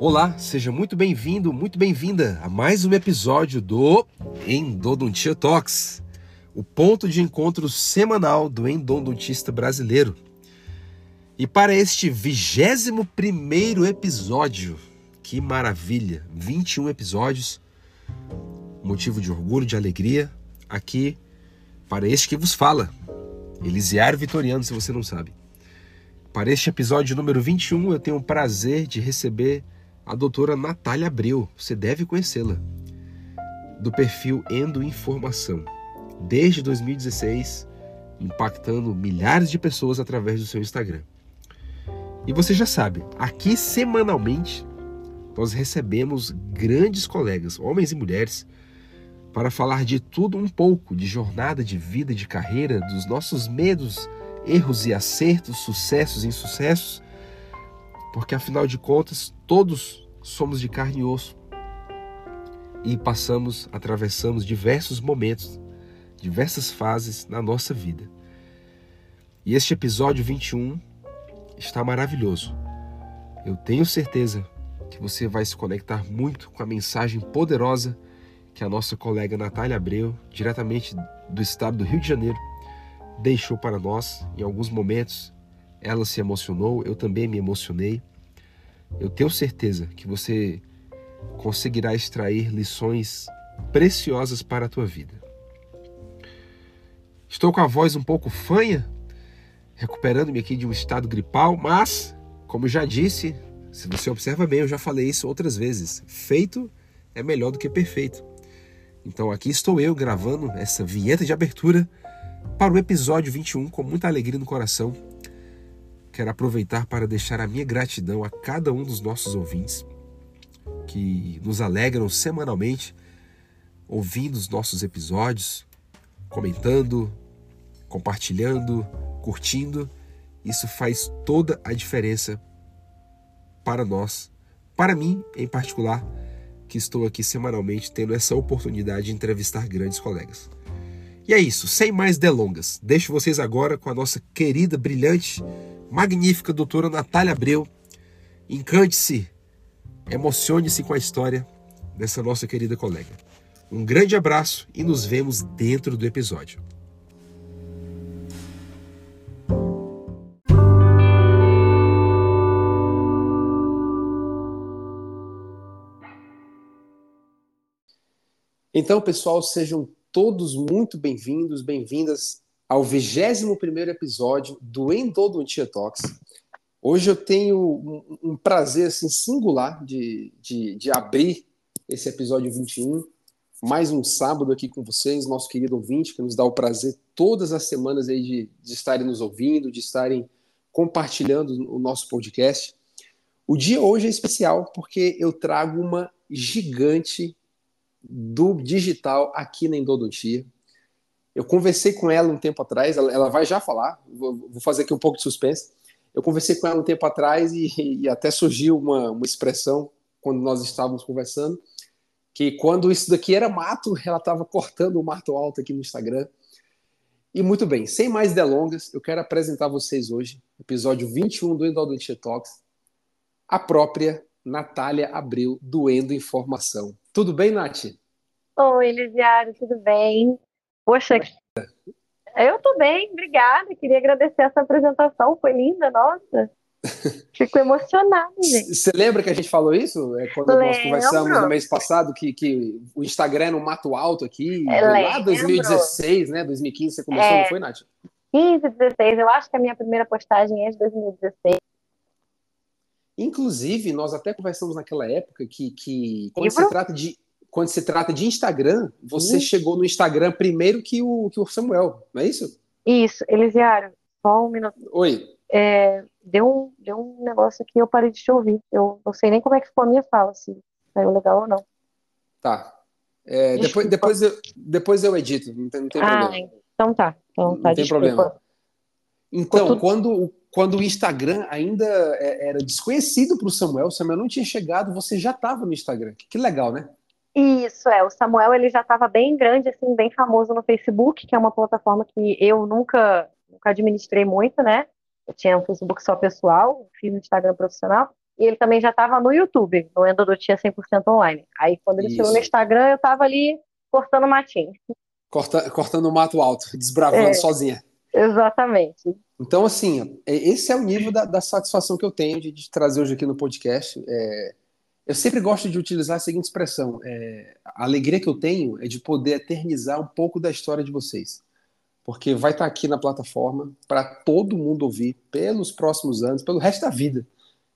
Olá, seja muito bem-vindo, muito bem-vinda a mais um episódio do Endodontia Talks, o ponto de encontro semanal do endodontista brasileiro. E para este vigésimo primeiro episódio, que maravilha, 21 episódios, motivo de orgulho, de alegria, aqui para este que vos fala, Elisiário Vitoriano, se você não sabe. Para este episódio número 21, eu tenho o prazer de receber a doutora Natália Abreu. Você deve conhecê-la. Do perfil Endo Informação. Desde 2016, impactando milhares de pessoas através do seu Instagram. E você já sabe, aqui semanalmente nós recebemos grandes colegas, homens e mulheres, para falar de tudo um pouco, de jornada de vida, de carreira, dos nossos medos, erros e acertos, sucessos e insucessos, porque afinal de contas, todos somos de carne e osso e passamos, atravessamos diversos momentos, diversas fases na nossa vida. E este episódio 21 está maravilhoso. Eu tenho certeza que você vai se conectar muito com a mensagem poderosa que a nossa colega Natália Abreu, diretamente do estado do Rio de Janeiro, deixou para nós. Em alguns momentos ela se emocionou, eu também me emocionei. Eu tenho certeza que você conseguirá extrair lições preciosas para a tua vida. Estou com a voz um pouco fanha, recuperando-me aqui de um estado gripal, mas, como já disse, se você observa bem, eu já falei isso outras vezes: feito é melhor do que perfeito. Então aqui estou eu gravando essa vinheta de abertura para o episódio 21 com muita alegria no coração. Quero aproveitar para deixar a minha gratidão a cada um dos nossos ouvintes que nos alegram semanalmente ouvindo os nossos episódios, comentando, compartilhando, curtindo. Isso faz toda a diferença para nós, para mim em particular que estou aqui semanalmente tendo essa oportunidade de entrevistar grandes colegas. E é isso, sem mais delongas, deixo vocês agora com a nossa querida, brilhante, magnífica doutora Natália Abreu. Encante-se, emocione-se com a história dessa nossa querida colega. Um grande abraço e nos vemos dentro do episódio. Então, pessoal, sejam todos muito bem-vindos, bem-vindas ao 21 episódio do Endodontia Talks. Hoje eu tenho um, um prazer assim, singular de, de, de, abrir esse episódio 21, mais um sábado aqui com vocês, nosso querido ouvinte, que nos dá o prazer todas as semanas aí de, de estarem nos ouvindo, de estarem compartilhando o nosso podcast. O dia hoje é especial porque eu trago uma gigante do digital aqui na endodontia. Eu conversei com ela um tempo atrás, ela, ela vai já falar, vou, vou, fazer aqui um pouco de suspense. Eu conversei com ela um tempo atrás e, e até surgiu uma, uma expressão quando nós estávamos conversando, que quando isso daqui era mato, ela estava cortando o mato alto aqui no Instagram. E muito bem, sem mais delongas, eu quero apresentar a vocês hoje, episódio 21 do Endodontia Talks, a própria Natália Abreu, do Endo Informação. Tudo bem, Nath? Oi, Elisiário, tudo bem? Poxa, eu tô bem, obrigada. Queria agradecer essa apresentação, foi linda, nossa. Fico emocionada, gente. Você lembra que a gente falou isso? É, quando Lembro. nós conversamos no mês passado, que, que o Instagram é no mato alto aqui, é, lá 2016, né? 2015 você começou, é, não foi, Nath? 15, 16, eu acho que a minha primeira postagem é de 2016. Inclusive, nós até conversamos naquela época que, que quando se trata de quando se trata de Instagram, você chegou no Instagram primeiro que o, que o Samuel, não é isso? Isso, Elisiário, só um minuto. Oi. É, deu, um, deu um negócio aqui eu parei de te ouvir. Eu não sei nem como é que ficou a minha fala, se saiu legal ou não. Tá. É, depois, depois, eu, depois eu edito, não tem, não tem ah, problema. Então tá. Então, tá não tem problema. Então, quando, quando o Instagram ainda é, era desconhecido para o Samuel, o Samuel não tinha chegado, você já estava no Instagram. Que legal, né? Isso é, o Samuel ele já estava bem grande, assim, bem famoso no Facebook, que é uma plataforma que eu nunca, nunca administrei muito, né? Eu tinha um Facebook só pessoal, fiz um Instagram profissional, e ele também já estava no YouTube, no Endodontia 100% online. Aí quando ele Isso. chegou no Instagram, eu estava ali cortando matinho. Corta, cortando o mato alto, desbravando é, sozinha. Exatamente. Então, assim, é, esse é o nível da, da satisfação que eu tenho de, de, trazer hoje aqui no podcast. É, eu sempre gosto de utilizar a seguinte expressão: é, a alegria que eu tenho é de poder eternizar um pouco da história de vocês. Porque vai estar aqui na plataforma para todo mundo ouvir pelos próximos anos, pelo resto da vida.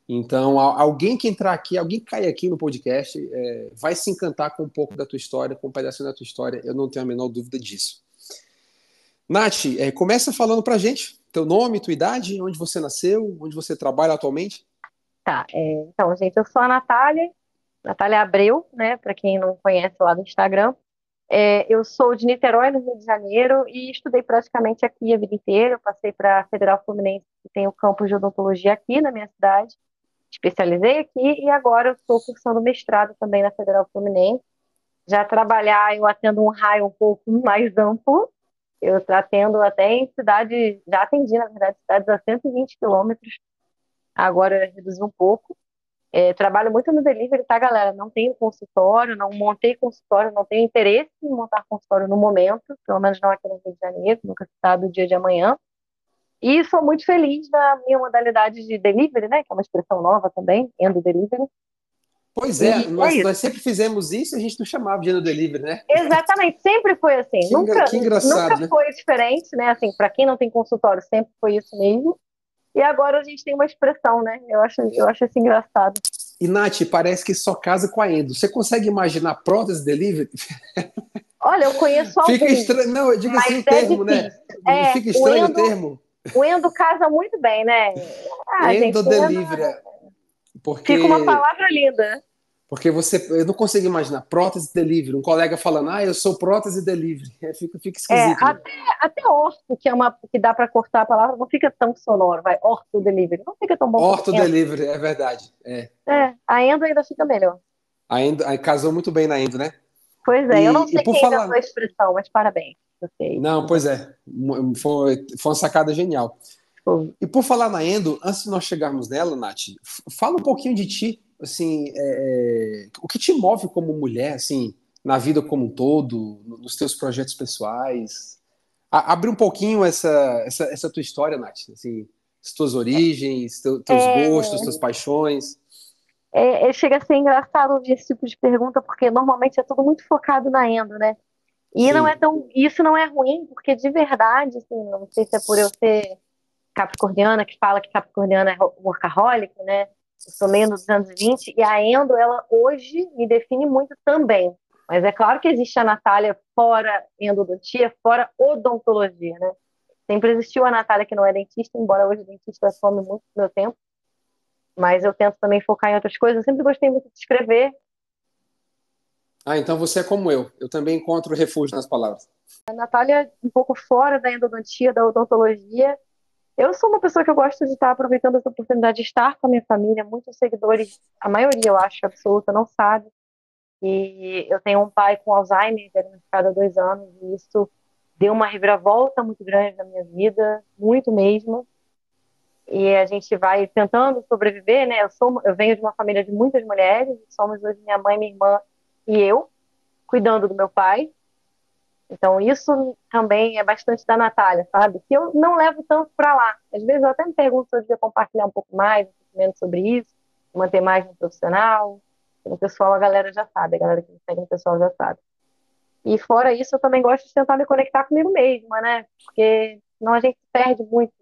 Então, alguém que entrar aqui, alguém que cair aqui no podcast, é, vai se encantar com um pouco da tua história, com um pedacinho da tua história, eu não tenho a menor dúvida disso. Nath, é, começa falando pra gente teu nome, tua idade, onde você nasceu, onde você trabalha atualmente. Tá, é, então, gente, eu sou a Natália, Natália Abreu, né, para quem não conhece lá no Instagram. É, eu sou de Niterói, no Rio de Janeiro, e estudei praticamente aqui a vida inteira. Eu passei para a Federal Fluminense, que tem o campus de odontologia aqui na minha cidade especializei aqui e agora eu estou cursando mestrado também na Federal Fluminense. Já trabalhar, eu atendo um raio um pouco mais amplo. Eu atendo até em cidades, já atendi, na verdade, cidades a 120 quilômetros. Agora reduzi um pouco. É, trabalho muito no delivery, tá, galera? Não tenho consultório, não montei consultório, não tenho interesse em montar consultório no momento, pelo menos não aqui no Rio de Janeiro, nunca se sabe o dia de amanhã. E sou muito feliz na minha modalidade de delivery, né? Que é uma expressão nova também, endo delivery. Pois é, nós, é nós, sempre fizemos isso e a gente não chamava de endo delivery, né? Exatamente, sempre foi assim. Que, nunca, que engraçado, nunca né? foi diferente, né? Assim, para quem não tem consultório, sempre foi isso mesmo. E agora a gente tem uma expressão, né? Eu acho, eu acho isso engraçado. E, Nath, parece que só casa com a endo. Você consegue imaginar prótese delivery? Olha, eu conheço alguns. Fica estranho, não, eu digo assim o é termo, né? É, Fica estranho o, endo, o termo. O endo casa muito bem, né? Ah, endo gente, delivery. Endo... Porque... Fica uma palavra linda. Porque você, eu não consigo imaginar, prótese delivery, um colega falando, ah, eu sou prótese delivery, é, fica, fica esquisito. É, até, até orto, que é uma que dá para cortar a palavra, não fica tão sonoro, vai, orto delivery, não fica tão bom. Orto delivery, é verdade. É. é, a endo ainda fica melhor. A endo, a, casou muito bem na endo, né? Pois é, e, eu não sei quem falar... a expressão, mas parabéns. Não, pois é. Foi, foi uma sacada genial. E por falar na Endo, antes de nós chegarmos nela, Nath, fala um pouquinho de ti, assim, é, é, o que te move como mulher, assim, na vida como um todo, nos teus projetos pessoais. A, abre um pouquinho essa, essa, essa, tua história, Nath, assim, as tuas origens, teu, teus é... gostos, tuas paixões. É, é, chega a ser engraçado ouvir esse tipo de pergunta, porque normalmente é tudo muito focado na Endo, né? E Sim. não é tão, isso não é ruim, porque de verdade, assim, não sei se é por eu ser capricorniana, que fala que capricorniana é workaholic, né? Eu sou meio dos anos 20, e a Endo, ela hoje me define muito também. Mas é claro que existe a Natália fora endodontia, fora odontologia, né? Sempre existiu a Natália que não é dentista, embora hoje dentista some muito do meu tempo. Mas eu tento também focar em outras coisas. Eu sempre gostei muito de escrever, ah, então você é como eu. Eu também encontro refúgio nas palavras. A Natália, um pouco fora da endodontia, da odontologia. Eu sou uma pessoa que eu gosto de estar aproveitando essa oportunidade de estar com a minha família. Muitos seguidores, a maioria, eu acho, absoluta, não sabe. E eu tenho um pai com Alzheimer, diagnosticado há dois anos, e isso deu uma reviravolta muito grande na minha vida, muito mesmo. E a gente vai tentando sobreviver, né? Eu, sou, eu venho de uma família de muitas mulheres, somos hoje minha mãe, minha irmã e eu, cuidando do meu pai. Então, isso também é bastante da Natália, sabe? Que eu não levo tanto para lá. Às vezes eu até me pergunto se eu devia compartilhar um pouco mais, um pouco menos sobre isso, manter mais no profissional. No pessoal, a galera já sabe, a galera que me segue no pessoal já sabe. E fora isso, eu também gosto de tentar me conectar comigo mesma, né? Porque senão a gente perde muito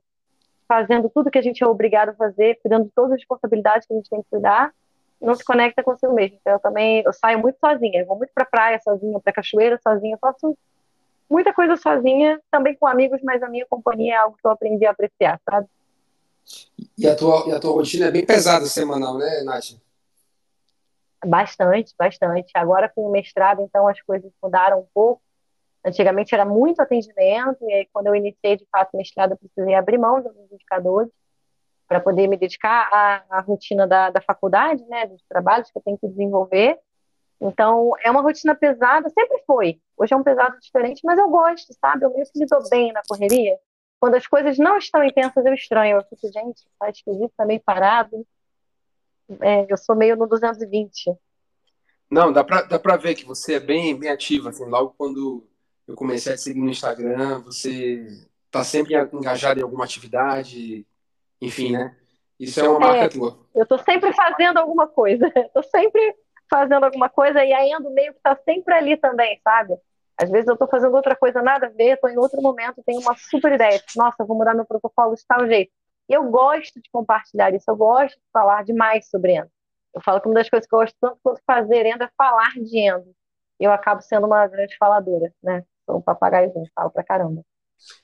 fazendo tudo que a gente é obrigado a fazer, cuidando de todas as responsabilidades que a gente tem que cuidar, não se conecta consigo mesmo. Então, eu também eu saio muito sozinha, eu vou muito para praia sozinha, para cachoeira sozinha, faço muita coisa sozinha, também com amigos, mas a minha companhia é algo que eu aprendi a apreciar, sabe? E a tua, e a tua rotina é bem pesada semanal, né, Nath? Bastante, bastante. Agora com o mestrado, então as coisas mudaram um pouco. Antigamente era muito atendimento, e aí quando eu iniciei de fato o mestrado, eu precisei abrir mão de alguns indicadores para poder me dedicar à, à rotina da, da faculdade, né, dos trabalhos que eu tenho que desenvolver. Então, é uma rotina pesada, sempre foi. Hoje é um pesado diferente, mas eu gosto, sabe? Eu meio que me dou bem na correria. Quando as coisas não estão intensas, eu estranho. Eu fico, gente, tá esquisito, tá meio parado. É, eu sou meio no 220. Não, dá pra, dá pra ver que você é bem, bem ativa, assim, logo quando eu comecei a te seguir no Instagram, você tá sempre engajado em alguma atividade, enfim, né? Isso é uma marca é, tua. Eu tô sempre fazendo alguma coisa. tô sempre fazendo alguma coisa e a Endo meio que tá sempre ali também, sabe? Às vezes eu tô fazendo outra coisa nada a ver, tô em outro momento, tenho uma super ideia. Nossa, vou mudar meu protocolo de tal jeito. E eu gosto de compartilhar isso, eu gosto de falar demais sobre Endo. Eu falo que uma das coisas que eu gosto tanto quanto fazer Endo é falar de Endo. Eu acabo sendo uma grande faladora, né? Sou um papagaiozinho, falo pra caramba.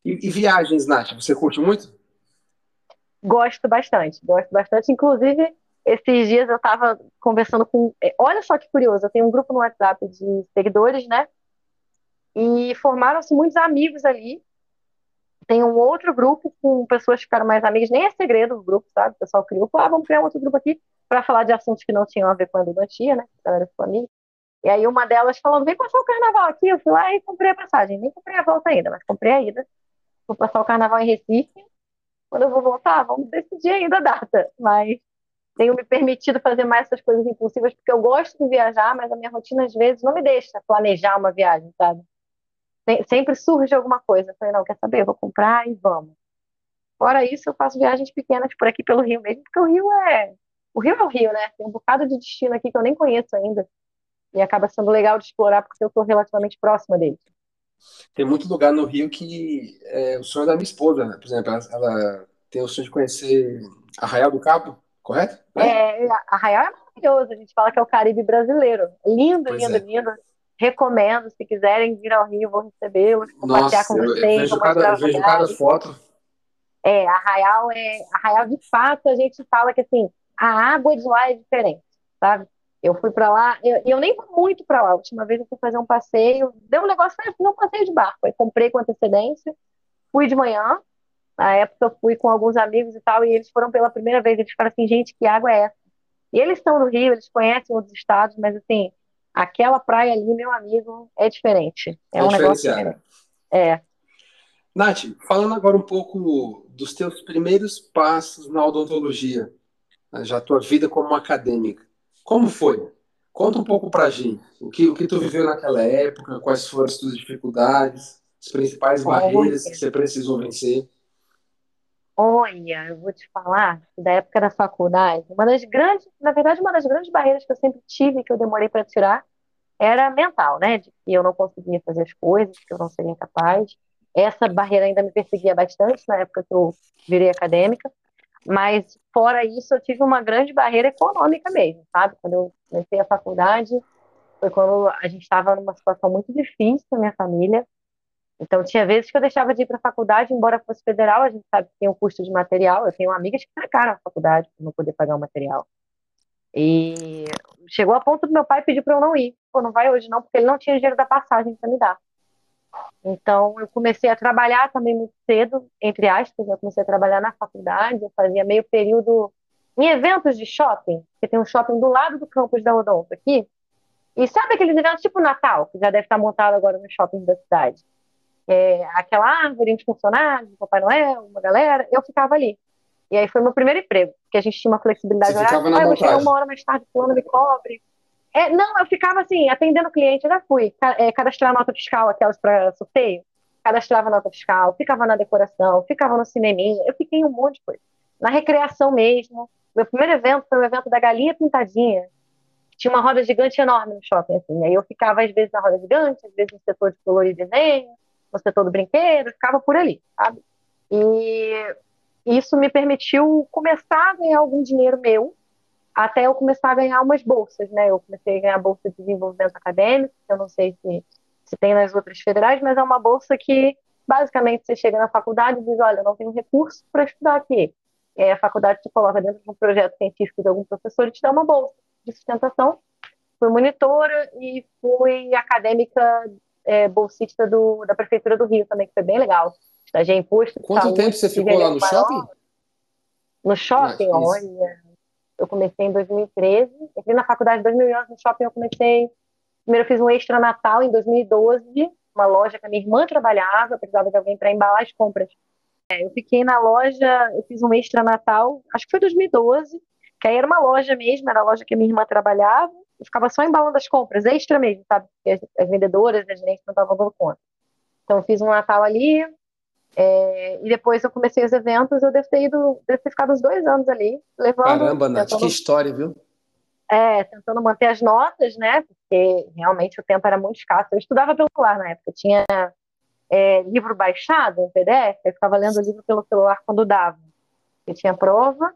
E, e viagens, Nath, você curte muito? Gosto bastante, gosto bastante. Inclusive, esses dias eu estava conversando com. É, olha só que curioso, eu tenho um grupo no WhatsApp de seguidores, né? E formaram-se muitos amigos ali. Tem um outro grupo com pessoas que ficaram mais amigas, nem é segredo o grupo, sabe? O pessoal criou, ah, vamos criar um outro grupo aqui para falar de assuntos que não tinham a ver com a endodontia, né? A galera ficou amiga. E aí uma delas falando, vem passar o carnaval aqui. Eu fui lá e comprei a passagem. Nem comprei a volta ainda, mas comprei a ida. Vou passar o carnaval em Recife. Quando eu vou voltar, vamos decidir ainda a data. Mas tenho me permitido fazer mais essas coisas impulsivas, porque eu gosto de viajar, mas a minha rotina às vezes não me deixa planejar uma viagem, sabe? Sempre surge alguma coisa. Eu falei, não, quer saber? Eu vou comprar e vamos. Fora isso, eu faço viagens pequenas por aqui pelo Rio mesmo, porque o Rio é. O Rio é o Rio, né? Tem um bocado de destino aqui que eu nem conheço ainda. E acaba sendo legal de explorar porque eu estou relativamente próxima dele. Tem muito lugar no Rio que é o sonho da minha esposa, né? Por exemplo, ela, ela tem o sonho de conhecer Arraial do Cabo, correto? É, Arraial é maravilhoso. A gente fala que é o Caribe brasileiro. Lindo, pois lindo, é. lindo. Recomendo, se quiserem vir ao Rio, vou recebê-los, compartilhar com vocês. Eu vejo, cada, eu vejo cada foto. É, Arraial é. Arraial, de fato, a gente fala que assim, a água de lá é diferente, sabe? Eu fui para lá, eu, eu nem fui muito para lá. A última vez eu fui fazer um passeio, deu um negócio, foi um passeio de barco. Aí comprei com antecedência, fui de manhã. Na época eu fui com alguns amigos e tal, e eles foram pela primeira vez. Eles falaram assim: gente, que água é essa? E eles estão no Rio, eles conhecem outros estados, mas assim, aquela praia ali, meu amigo, é diferente. É, é um negócio. É. Nath, falando agora um pouco dos teus primeiros passos na odontologia, já a tua vida como acadêmica. Como foi? Conta um pouco pra gente. O que, o que tu viveu naquela época, quais foram as tuas dificuldades, as principais barreiras que você precisou vencer. Olha, eu vou te falar da época da faculdade, uma das grandes, na verdade, uma das grandes barreiras que eu sempre tive, que eu demorei para tirar, era mental, né? De que eu não conseguia fazer as coisas, que eu não seria capaz. Essa barreira ainda me perseguia bastante na época que eu virei acadêmica. Mas, fora isso, eu tive uma grande barreira econômica mesmo, sabe? Quando eu comecei a faculdade, foi quando a gente estava numa situação muito difícil na minha família. Então, tinha vezes que eu deixava de ir para a faculdade, embora fosse federal, a gente sabe que tem um custo de material. Eu tenho amigas que trancaram a faculdade para não poder pagar o material. E chegou a ponto do meu pai pedir para eu não ir. Pô, não vai hoje não, porque ele não tinha dinheiro da passagem para me dar. Então, eu comecei a trabalhar também muito cedo, entre aspas, eu comecei a trabalhar na faculdade, eu fazia meio período em eventos de shopping, que tem um shopping do lado do campus da Odonto aqui, e sabe aqueles eventos tipo Natal, que já deve estar montado agora no shopping da cidade? É, aquela árvore, uns funcionários, Papai Noel, uma galera, eu ficava ali. E aí foi meu primeiro emprego, porque a gente tinha uma flexibilidade horária. Ah, eu vou chegar uma hora mais tarde, fulano me cobre. É, não, eu ficava assim, atendendo o cliente, eu já fui. É, cadastrar nota fiscal, aquelas para sorteio. Cadastrava nota fiscal, ficava na decoração, ficava no cineminha, eu fiquei em um monte de coisa. Na recreação mesmo. Meu primeiro evento foi o evento da Galinha Pintadinha. Tinha uma roda gigante enorme no shopping, assim. Aí eu ficava, às vezes, na roda gigante, às vezes no setor de color e desenho, no setor do brinquedo, ficava por ali, sabe? E isso me permitiu começar a ganhar algum dinheiro meu, até eu começar a ganhar umas bolsas, né? Eu comecei a ganhar bolsa de desenvolvimento acadêmico, que eu não sei se, se tem nas outras federais, mas é uma bolsa que basicamente você chega na faculdade e diz, olha, eu não tenho recurso para estudar aqui. Aí a faculdade te coloca dentro de um projeto científico de algum professor e te dá uma bolsa de sustentação. Fui monitora e fui acadêmica é, bolsista do, da Prefeitura do Rio também, que foi bem legal. Estagiei em posto Quanto saúde, tempo você ficou lá no shopping? No shopping, olha, eu comecei em 2013. Entrei na faculdade em 2011, no shopping eu comecei. Primeiro eu fiz um extra Natal em 2012, uma loja que a minha irmã trabalhava, precisava de alguém para embalar as compras. É, eu fiquei na loja, eu fiz um extra Natal, acho que foi 2012, que aí era uma loja mesmo, era a loja que minha irmã trabalhava, e ficava só embalando as compras, extra mesmo, sabe? Porque as, as vendedoras, as gerentes não estavam dando conta. Então, eu fiz um Natal ali, é, e depois eu comecei os eventos, eu devo ter ido, devo ter ficado uns dois anos ali, levando. Caramba, Nath, tentando, que história, viu? É, tentando manter as notas, né? Porque realmente o tempo era muito escasso. Eu estudava pelo celular na época, eu tinha é, livro baixado em PDF, eu ficava lendo o livro pelo celular quando dava. Eu tinha prova.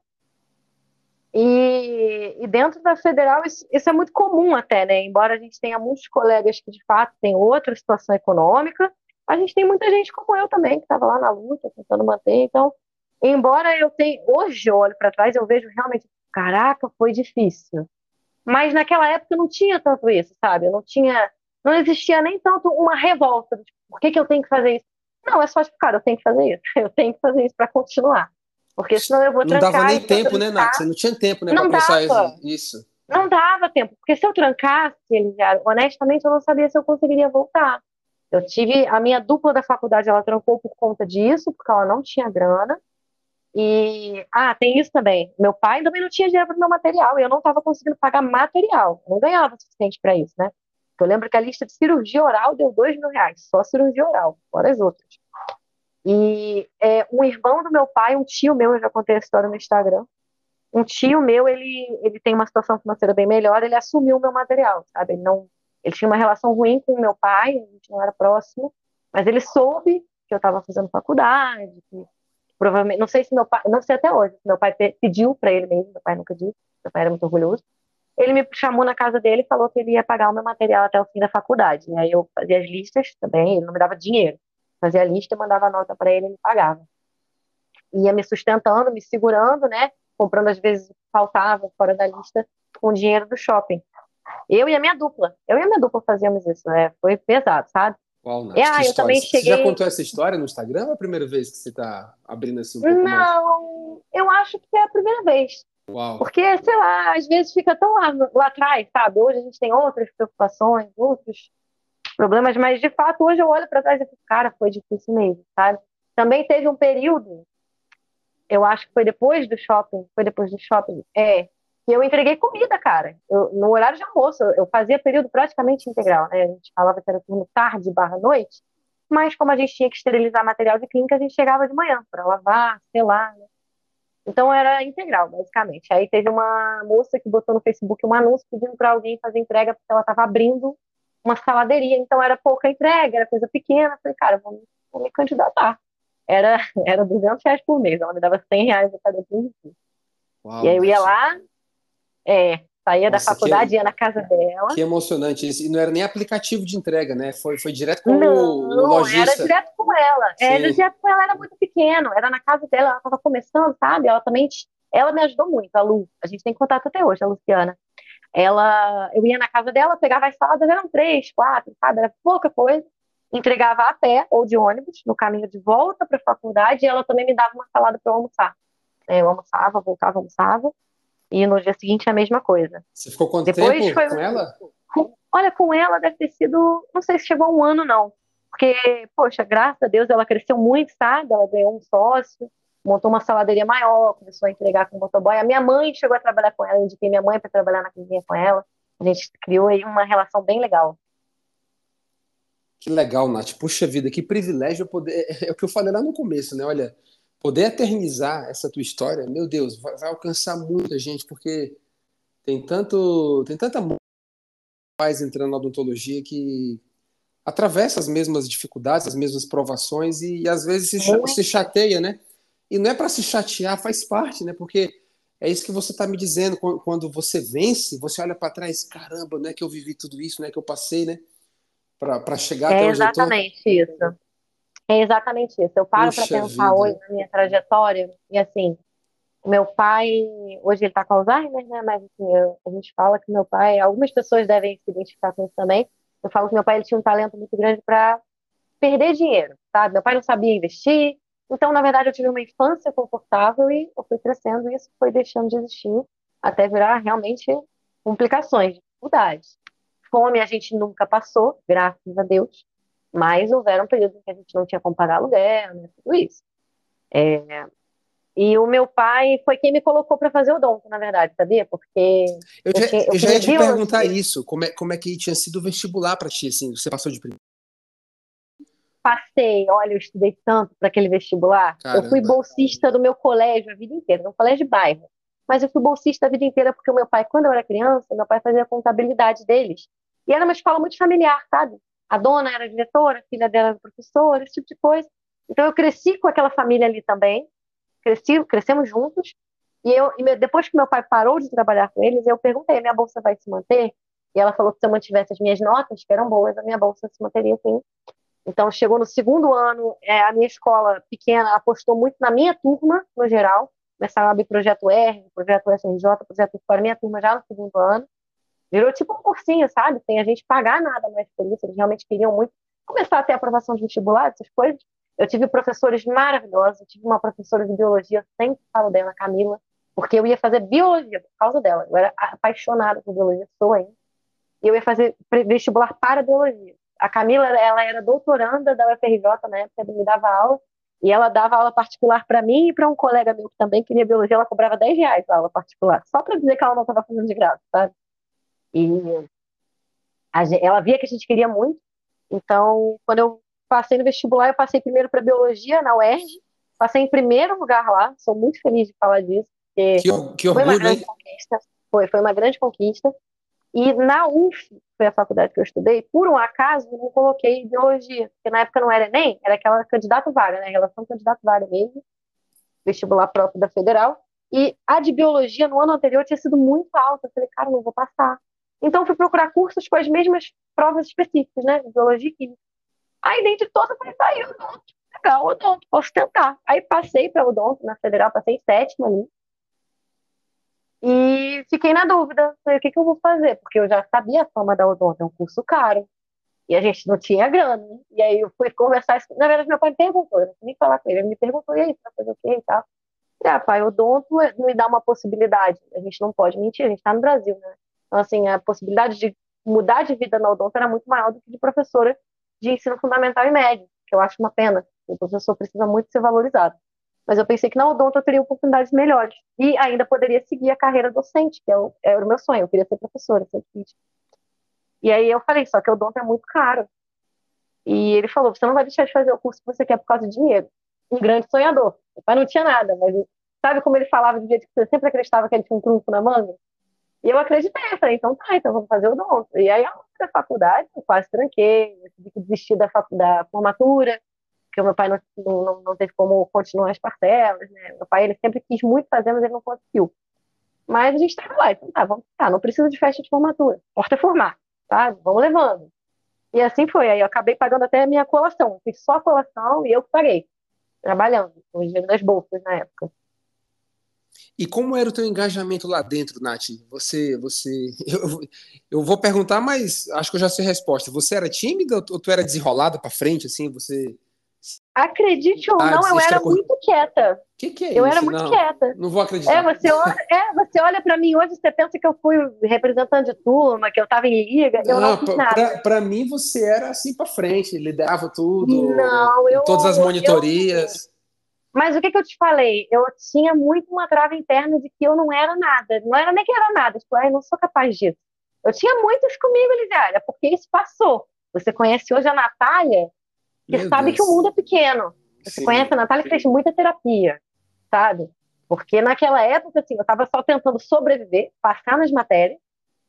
E, e dentro da federal, isso, isso, é muito comum até, né? Embora a gente tenha muitos colegas que de fato têm outra situação econômica, a gente tem muita gente como eu também, que estava lá na luta, tentando manter. Então, embora eu tenha. Hoje eu olho para trás, eu vejo realmente, caraca, foi difícil. Mas naquela época não tinha tanto isso, sabe? Não tinha. Não existia nem tanto uma revolta. Tipo, por que, que eu tenho que fazer isso? Não, é só tipo, cara, eu tenho que fazer isso. Eu tenho que fazer isso para continuar. Porque senão eu vou trancar. Não dava nem tempo, né, Nath? Você não tinha tempo, né, para pensar isso. Não dava tempo. Porque se eu trancasse, honestamente, eu não sabia se eu conseguiria voltar. Eu tive a minha dupla da faculdade, ela trancou por conta disso, porque ela não tinha grana. E ah, tem isso também. Meu pai também não tinha dinheiro para meu material e eu não estava conseguindo pagar material. Eu não ganhava o suficiente para isso, né? Eu lembro que a lista de cirurgia oral deu dois mil reais, só cirurgia oral, fora as outras. E é, um irmão do meu pai, um tio meu, eu já contei a história no Instagram. Um tio meu, ele, ele tem uma situação financeira bem melhor, ele assumiu o meu material, sabe? Ele não ele tinha uma relação ruim com o meu pai, a gente não era próximo, mas ele soube que eu estava fazendo faculdade, que provavelmente, não sei se meu pai, não sei até hoje, meu pai pediu para ele mesmo, meu pai nunca disse, meu pai era muito orgulhoso. Ele me chamou na casa dele e falou que ele ia pagar o meu material até o fim da faculdade. Aí eu fazia as listas também, ele não me dava dinheiro. Fazia a lista, mandava a nota para ele, ele pagava. Ia me sustentando, me segurando, né? Comprando às vezes faltava fora da lista com o dinheiro do shopping. Eu e a minha dupla. Eu e a minha dupla fazíamos isso, né? Foi pesado, sabe? Uau, Nath, ah, eu também cheguei... Você já contou essa história no Instagram ou é a primeira vez que você está abrindo assim um pouco Não, mais? eu acho que é a primeira vez. Uau. Porque, sei lá, às vezes fica tão lá, lá atrás, sabe? Hoje a gente tem outras preocupações, outros problemas, mas de fato hoje eu olho para trás e fico, cara, foi difícil mesmo, sabe? Também teve um período, eu acho que foi depois do shopping, foi depois do shopping, é, e eu entreguei comida, cara. Eu, no horário de almoço, eu fazia período praticamente integral, né? A gente falava que era turno tarde barra noite, mas como a gente tinha que esterilizar material de clínica, a gente chegava de manhã para lavar, selar, né? Então era integral, basicamente. Aí teve uma moça que botou no Facebook um anúncio pedindo para alguém fazer entrega porque ela estava abrindo uma saladeria, então era pouca entrega, era coisa pequena. Falei, cara, vou, vou me candidatar. Era, era 200 reais por mês, ela me dava 100 reais a cada 15 dias. E aí eu ia lá, é, saía Nossa, da faculdade, que, ia na casa dela. Que emocionante isso. E não era nem aplicativo de entrega, né? Foi, foi direto com não, o, o lojista. era direto com ela. É, era direto com ela, era muito pequeno. Era na casa dela, ela estava começando, sabe? Ela também... Ela me ajudou muito, a Lu. A gente tem contato até hoje, a Luciana. Ela... Eu ia na casa dela, pegava as saladas, eram três, quatro, sabe? Era pouca coisa. Entregava a pé ou de ônibus, no caminho de volta para a faculdade, e ela também me dava uma salada para eu almoçar. É, eu almoçava, voltava, almoçava. E no dia seguinte a mesma coisa. Você ficou quanto Depois tempo foi... com ela? Olha, com ela deve ter sido, não sei se chegou a um ano, não. Porque, poxa, graças a Deus ela cresceu muito, sabe? Ela ganhou um sócio, montou uma saladeria maior, começou a entregar com motoboy. A minha mãe chegou a trabalhar com ela, eu indiquei minha mãe para trabalhar na cozinha com ela. A gente criou aí uma relação bem legal. Que legal, Nath. Puxa vida, que privilégio poder. É o que eu falei lá no começo, né? Olha, poder eternizar essa tua história, meu Deus, vai, vai alcançar muita gente, porque tem tanto, tem tanta paz entrando na odontologia que atravessa as mesmas dificuldades, as mesmas provações e, e às vezes se, se, chateia, né? E não é para se chatear, faz parte, né? Porque é isso que você está me dizendo quando, você vence, você olha para trás, caramba, não é que eu vivi tudo isso, não é que eu passei, né? Para chegar é até onde eu tô. É exatamente isso. É exatamente isso. Eu paro para pensar vida. hoje na minha trajetória e assim, meu pai, hoje ele está com Alzheimer, né? Mas assim, eu, a gente fala que meu pai, algumas pessoas devem se identificar com isso também. Eu falo que meu pai ele tinha um talento muito grande para perder dinheiro, sabe? Meu pai não sabia investir, então na verdade eu tive uma infância confortável e eu fui crescendo e isso foi deixando de existir até virar realmente complicações, dificuldades. Fome a gente nunca passou, graças a Deus. Mas houveram períodos em que a gente não tinha como pagar aluguel, né, tudo isso. É, E o meu pai foi quem me colocou para fazer odonto, na verdade, sabia? Porque. Eu já, eu, eu já ia te perguntar isso. Como é, como é que tinha sido o vestibular para ti, assim? Você passou de primeiro? Passei, olha, eu estudei tanto para aquele vestibular. Caramba. Eu fui bolsista do meu colégio a vida inteira, um colégio de bairro. Mas eu fui bolsista a vida inteira porque o meu pai, quando eu era criança, meu pai fazia a contabilidade deles. E era uma escola muito familiar, sabe? A dona era diretora, a filha dela era professora, esse tipo de coisa. Então eu cresci com aquela família ali também cresci, crescemos juntos. E eu, e depois que meu pai parou de trabalhar com eles, eu perguntei: minha bolsa vai se manter? E ela falou que se eu mantivesse as minhas notas, que eram boas, a minha bolsa se manteria sim. Então, chegou no segundo ano, é, a minha escola pequena apostou muito na minha turma, no geral. Começaram a abrir projeto R, projeto SRJ, projeto História, minha turma já no segundo ano. Virou tipo um cursinho, sabe? Sem a gente pagar nada mais por isso. Eles realmente queriam muito começar a ter aprovação de vestibular, essas coisas. Eu tive professores maravilhosos, eu tive uma professora de biologia, sempre falo dela, Camila, porque eu ia fazer biologia por causa dela. Eu era apaixonada por biologia, sou ainda. E eu ia fazer vestibular para biologia. A Camila, ela era doutoranda da UFRJ na época, me dava aula, e ela dava aula particular para mim e para um colega meu que também queria biologia, ela cobrava 10 reais a aula particular, só para dizer que ela não estava fazendo de graça, sabe? E a, ela via que a gente queria muito, então, quando eu passei no vestibular, eu passei primeiro para biologia na UERJ, passei em primeiro lugar lá, sou muito feliz de falar disso. Que, que orgulho, foi uma grande hein? conquista. Foi, foi uma grande conquista. E na UF, foi a faculdade que eu estudei, por um acaso não coloquei biologia, porque na época não era Enem, era aquela candidato vaga, né? Relação candidato vaga mesmo, vestibular próprio da federal. E a de biologia no ano anterior tinha sido muito alta. Eu falei, cara, não vou passar. Então fui procurar cursos com as mesmas provas específicas, né? Biologia e química. Aí, dentre todas, eu falei, tá aí, odonto. Legal, odonto, posso tentar. Aí passei para odonto na federal, passei sétima ali. E fiquei na dúvida, falei, o que, que eu vou fazer? Porque eu já sabia a fama da odonto, é um curso caro. E a gente não tinha grana. Né? E aí eu fui conversar, na verdade meu pai me perguntou, eu não nem falar com ele, ele me perguntou, e aí, pra fazer o quê e tal. Ah, pai, odonto é, me dá uma possibilidade, a gente não pode mentir, a gente está no Brasil, né? Então, assim, a possibilidade de mudar de vida na odonto era muito maior do que de professora de ensino fundamental e médio, que eu acho uma pena. O professor precisa muito ser valorizado. Mas eu pensei que na Odonto eu teria oportunidades melhores. E ainda poderia seguir a carreira docente, que é era o meu sonho. Eu queria ser professora, ser crítica. E aí eu falei, só que o Odonto é muito caro. E ele falou, você não vai deixar de fazer o curso que você quer por causa de dinheiro. Um grande sonhador. O pai não tinha nada, mas sabe como ele falava de jeito que você sempre acreditava que ele tinha um trunfo na manga? E eu acreditei, falei, então tá, então vamos fazer o odonto. E aí, a da faculdade, eu quase tranquei, eu tive que desistir da, da formatura, porque o meu pai não, não, não teve como continuar as parcelas, né? Meu pai, ele sempre quis muito fazer, mas ele não conseguiu. Mas a gente estava lá, então tá, vamos tá, não precisa de festa de formatura, importa é formar, tá? Vamos levando. E assim foi, aí eu acabei pagando até a minha colação, fiz só a colação e eu que paguei, trabalhando, com o dinheiro das bolsas na época. E como era o teu engajamento lá dentro, Nath? Você, você, eu, eu vou perguntar, mas acho que eu já sei a resposta. Você era tímida ou tu era desenrolada para frente, assim? Você Acredite ou ah, não, eu era muito quieta. O que, que, é eu isso? era muito não, quieta. Não vou acreditar. É, você olha, é, você olha para mim hoje, você pensa que eu fui representante de turma, que eu estava em liga, eu não, não fiz nada. Para mim, você era assim para frente, liderava tudo. Não, eu. Todas as monitorias. Eu, mas o que, que eu te falei? Eu tinha muito uma trava interna de que eu não era nada. Não era nem que era nada. Tipo, eu não sou capaz disso. Eu tinha muitos comigo, Lisiária, porque isso passou. Você conhece hoje a Natália, que Meu sabe Deus. que o mundo é pequeno. Você sim, conhece a Natália, que fez muita terapia, sabe? Porque naquela época, assim, eu estava só tentando sobreviver, passar nas matérias,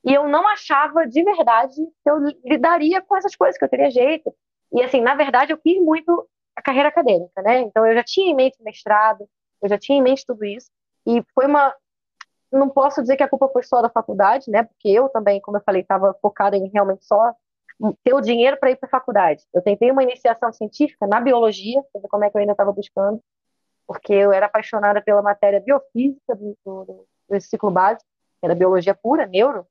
e eu não achava de verdade que eu lidaria com essas coisas, que eu teria jeito. E, assim, na verdade, eu quis muito a carreira acadêmica, né? Então eu já tinha em mente mestrado, eu já tinha em mente tudo isso, e foi uma não posso dizer que a culpa foi só da faculdade, né? Porque eu também, como eu falei, estava focada em realmente só ter o dinheiro para ir para a faculdade. Eu tentei uma iniciação científica na biologia, ver como é que eu ainda estava buscando, porque eu era apaixonada pela matéria biofísica do, do, do ciclo básico, era biologia pura, neuro,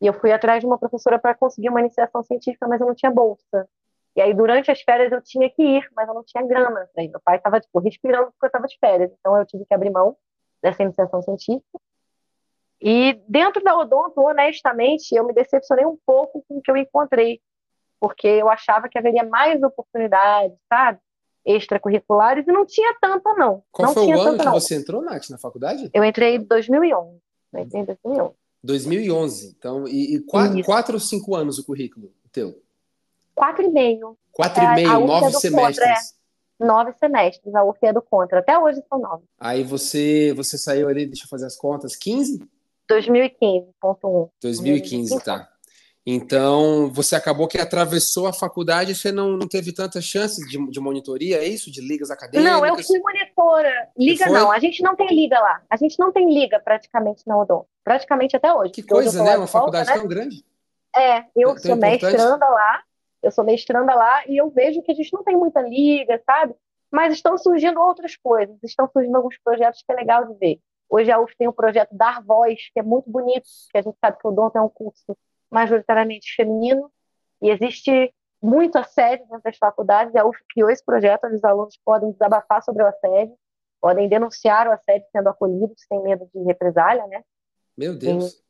e eu fui atrás de uma professora para conseguir uma iniciação científica, mas eu não tinha bolsa. E aí, durante as férias, eu tinha que ir, mas eu não tinha grana. Aí, meu pai estava, tipo, respirando porque eu estava de férias. Então, eu tive que abrir mão dessa iniciação científica. E dentro da Odonto, honestamente, eu me decepcionei um pouco com o que eu encontrei, porque eu achava que haveria mais oportunidades, sabe? extracurriculares e não tinha tanta, não. Qual não foi tinha o ano que não. você entrou, Nath, na faculdade? Eu entrei em 2011. Eu entrei em 2011. 2011. Então, e, e quatro, Isso. quatro ou cinco anos o currículo teu? Quatro e meio, Quatro É, e meio, UF é nove do semestres. nove semestres. A UF é do contra. Até hoje são nove. Aí você, você saiu ali, deixa eu fazer as contas, 15? 2015.1. 2015, tá. Então, você acabou que atravessou a faculdade e você não, não teve tantas chances de, de monitoria, é isso? De ligas acadêmicas? Não, eu fui monitora. Liga não, a gente não tem liga lá. A gente não tem liga praticamente na Odon. Praticamente até hoje. Que hoje coisa, tô né? Uma volta, faculdade né? tão grande. É, eu Tão sou importante. mestranda lá, eu sou mestranda lá e eu vejo que a gente não tem muita liga, sabe? Mas estão surgindo outras coisas, estão surgindo alguns projetos que é legal de ver. Hoje a UF tem o projeto Dar Voz, que é muito bonito, que a gente sabe que o Odonto é um curso majoritariamente feminino e existe muito assédio dentro das faculdades e a UF criou esse projeto onde os alunos podem desabafar sobre o assédio, podem denunciar o assédio sendo acolhidos sem medo de represália, né? Meu Deus.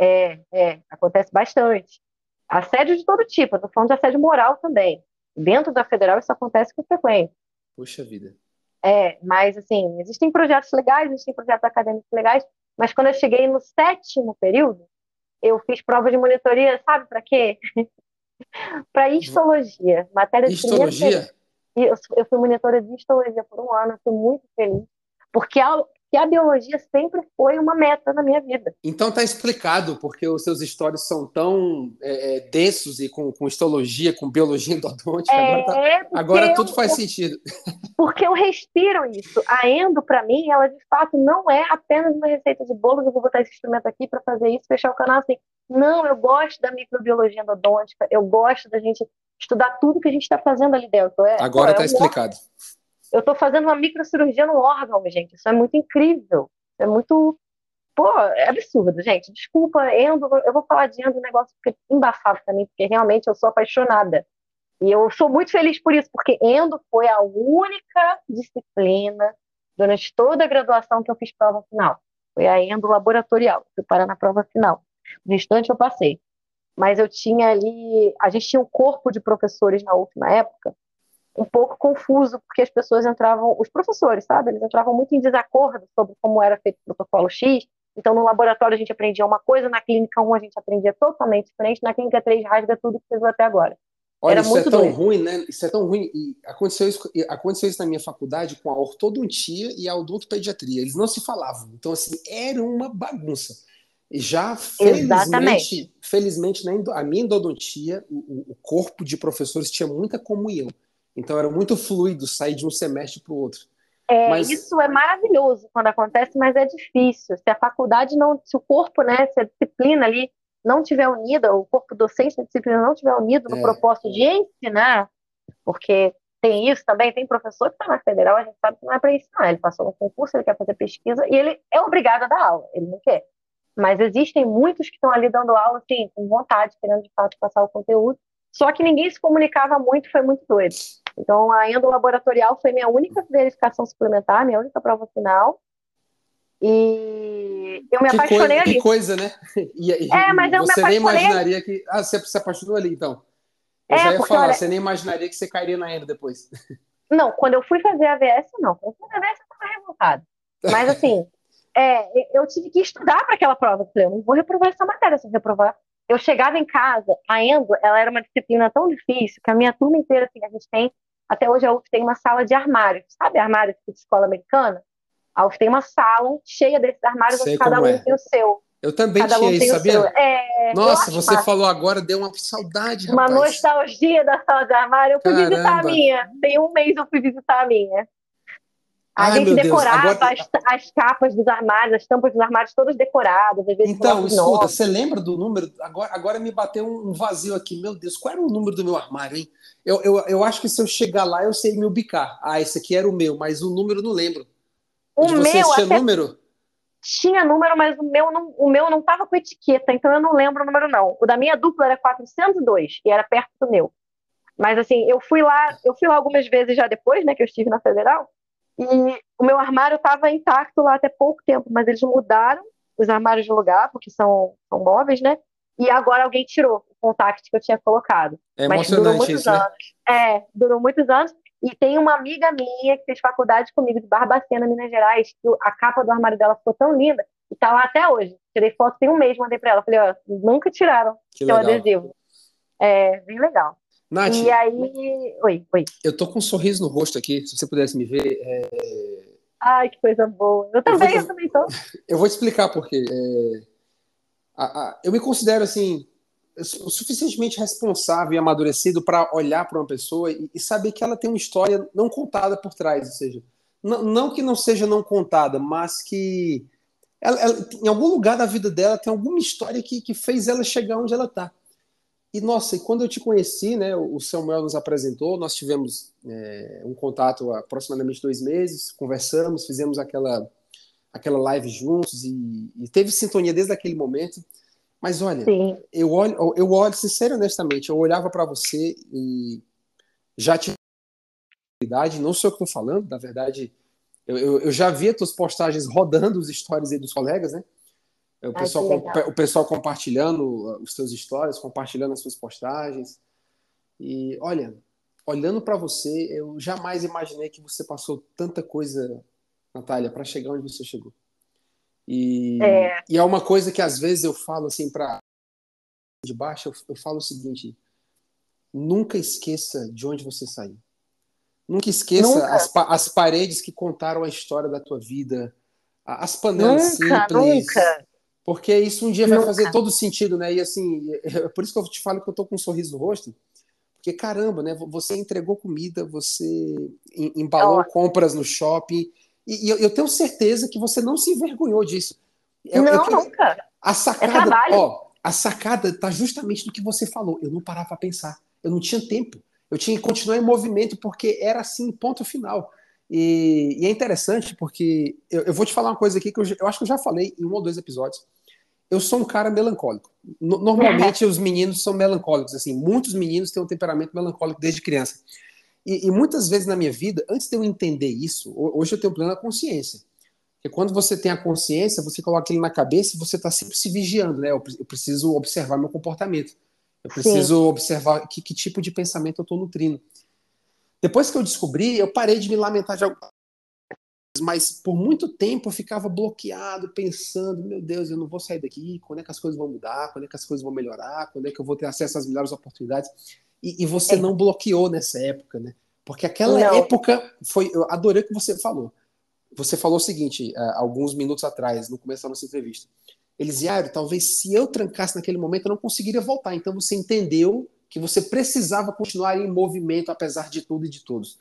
É, é, acontece bastante. Assédio de todo tipo, eu tô falando de assédio moral também. Dentro da federal isso acontece com frequência. Puxa vida. É, mas assim, existem projetos legais, existem projetos acadêmicos legais, mas quando eu cheguei no sétimo período, eu fiz prova de monitoria, sabe para quê? Para histologia, matéria de primeiro período. Histologia? E eu, eu fui monitora de histologia por um ano, eu fui muito feliz, porque a, porque a biologia sempre foi uma meta na minha vida. Então tá explicado porque os seus histórias são tão é, é, densos e com, com histologia, com biologia endodôntica. agora tá- É, agora tudo eu- faz sentido. porque eu respiro isso. A endo, para mim, ela de fato não é apenas uma receita de bolo, que eu vou botar esse instrumento aqui para fazer isso, fechar o canal assim. Não, eu gosto da microbiologia endodôntica, eu gosto da gente estudar tudo que a gente está fazendo ali dentro. É, Agora pô, tá é um explicado. Eu estou fazendo uma microcirurgia no órgão, gente. Isso é muito incrível. É muito. Pô, é absurdo, gente. Desculpa, endo. Eu vou falar de endo um negócio é embafado também, porque realmente eu sou apaixonada. E eu sou muito feliz por isso, porque endo foi a única disciplina durante toda a graduação que eu fiz prova final. Foi a endo laboratorial. Fui parar na prova final. No restante eu passei. Mas eu tinha ali. A gente tinha um corpo de professores na última época um pouco confuso, porque as pessoas entravam, os professores, sabe? Eles entravam muito em desacordo sobre como era feito o protocolo X. Então, no laboratório a gente aprendia uma coisa, na clínica 1 a gente aprendia totalmente diferente, na clínica 3 rasga tudo que fez até agora. Olha, Era isso muito é tão doido. ruim, né? Isso é tão ruim. E aconteceu isso, aconteceu isso na minha faculdade com a ortodontia e a odontopediatria. Eles não se falavam. Então, assim, era uma bagunça. E já, felizmente, felizmente na a minha endodontia, o- o corpo de professores tinha muita comunhão. Então, era muito fluido sair de um semestre para o outro. É, Mas- Isso é maravilhoso quando acontece, mas é difícil. Se a faculdade não, se o corpo, né, se a disciplina ali não tiver unida, o corpo docente da disciplina não tiver unido no É. propósito de ensinar, porque tem isso também, tem professor que está na federal, a gente sabe que não é para ensinar, ele passou no concurso, ele quer fazer pesquisa e ele é obrigado a dar aula, ele não quer. Mas existem muitos que estão ali dando aula, assim, com vontade, querendo de fato passar o conteúdo, só que ninguém se comunicava muito, foi muito doido. Então, a endo laboratorial foi minha única verificação suplementar, minha única prova final. E eu me Que apaixonei coisa, ali. que coisa, né? E, e- É, mas eu me você nem apaixonei- imaginaria que. Ah, você se apaixonou ali, então. Eu É, já ia porque, falar, olha- você nem imaginaria que você cairia na endo depois. Não, quando eu fui fazer a AVS, não. Quando eu fui fazer a AVS, eu estava revoltada. Mas, assim, é, eu tive que estudar para aquela prova. Eu falei, eu não vou reprovar essa matéria se eu reprovar. Eu chegava em casa, a endo, ela era uma disciplina tão difícil que a minha turma inteira, assim, a gente tem, até hoje a UF tem uma sala de armários. Sabe armários de escola americana? A UF tem uma sala cheia desses armários, onde cada aluno é. tem o seu. Eu também Cada tinha aluno isso, sabia? É, Nossa, você falou agora, deu uma saudade, Uma rapaz. nostalgia da sala de armário. Eu fui visitar a Caramba. minha. Tem um mês eu fui visitar a minha. A Ai, gente decorava agora- as, as capas dos armários, as tampas dos armários todas decoradas, às vezes Então, escuta, novos. você lembra do número? Agora, agora me bateu um vazio aqui. Meu Deus, qual era o número do meu armário, hein? Eu, eu, eu acho que se eu chegar lá, eu sei me ubicar. Ah, esse aqui era o meu, mas o número eu não lembro. O de vocês meu tinha até número? tinha número, mas o meu não, o meu não tava com etiqueta, então eu não lembro o número não. O da minha dupla era 402 e era perto do meu. Mas assim, eu fui lá, eu fui lá algumas vezes já depois, né, que eu estive na Federal, e o meu armário estava intacto lá até pouco tempo, mas eles mudaram os armários de lugar, porque são, são móveis, né? E agora alguém tirou contact que eu tinha colocado. É Mas durou muitos isso, né? anos. É, durou muitos anos. E tem uma amiga minha que fez faculdade comigo de Barbacena, Minas Gerais, que a capa do armário dela ficou tão linda e tá lá até hoje. Tirei foto tem um mês, mandei pra ela. Falei, ó, nunca tiraram que seu legal. adesivo. É, bem legal. Nath, e aí. Oi, oi. Eu tô com um sorriso no rosto aqui, se você pudesse me ver. É... Ai, que coisa boa. Eu também, eu, vou... eu também tô. Eu vou te explicar por quê. É... A, a... eu me considero assim suficientemente responsável e amadurecido para olhar para uma pessoa e, e, saber que ela tem uma história não contada por trás, ou seja, não, que não seja não contada, mas que ela, ela, em algum lugar da vida dela tem alguma história que, que fez ela chegar onde ela está. E nossa, e quando eu te conheci, né, o Samuel nos apresentou, nós tivemos é, um contato há aproximadamente dois meses, conversamos, fizemos aquela aquela live juntos e, e teve sintonia desde aquele momento. Mas olha, Sim. eu olho, eu olho, sincero honestamente, eu olhava para você e já tinha idade, não sei o que estou falando, na verdade, eu, eu, eu, já via tuas postagens rodando os stories aí dos colegas, né? O pessoal, o pessoal compartilhando uh, os teus stories, compartilhando as suas postagens. E olha, olhando para você, eu jamais imaginei que você passou tanta coisa, Natália, para chegar onde você chegou. E é. e é uma coisa que às vezes eu falo assim para de baixo, eu, eu falo o seguinte: nunca esqueça de onde você saiu. Nunca esqueça nunca. As, as paredes que contaram a história da tua vida, as panelas nunca, simples. Nunca. Porque isso um dia nunca. vai fazer todo sentido, né? E assim, é por isso que eu te falo que eu tô com um sorriso no rosto. Porque caramba, né? Você entregou comida, você embalou compras no shopping, e, eu, eu, tenho certeza que você não se envergonhou disso. É, não, é nunca. A sacada, é ó, a sacada tá justamente no que você falou. Eu não parava para pensar. Eu não tinha tempo. Eu tinha que continuar em movimento porque era assim, ponto final. E, e é interessante porque eu, eu, vou te falar uma coisa aqui que eu, eu, acho que eu já falei em um ou dois episódios. Eu sou um cara melancólico. Normalmente os meninos são melancólicos, assim. Muitos meninos têm um temperamento melancólico desde criança. E, e, muitas vezes na minha vida, antes de eu entender isso, hoje eu tenho plena consciência. Porque quando você tem a consciência, você coloca aquilo na cabeça e você está sempre se vigiando, né? Eu, eu, preciso observar meu comportamento. Eu preciso Sim. observar que, que, tipo de pensamento eu estou nutrindo. Depois que eu descobri, eu parei de me lamentar de algo. Mas por muito tempo eu ficava bloqueado, pensando: meu Deus, eu não vou sair daqui. Quando é que as coisas vão mudar? Quando é que as coisas vão melhorar? Quando é que eu vou ter acesso às melhores oportunidades? E, e você é. não bloqueou nessa época, né? Porque aquela não. época foi. Eu adorei o que você falou. Você falou o seguinte, uh, alguns minutos atrás, no começo da nossa entrevista. Elisiário, talvez se eu trancasse naquele momento, eu não conseguiria voltar. Então você entendeu que você precisava continuar em movimento, apesar de tudo e de todos.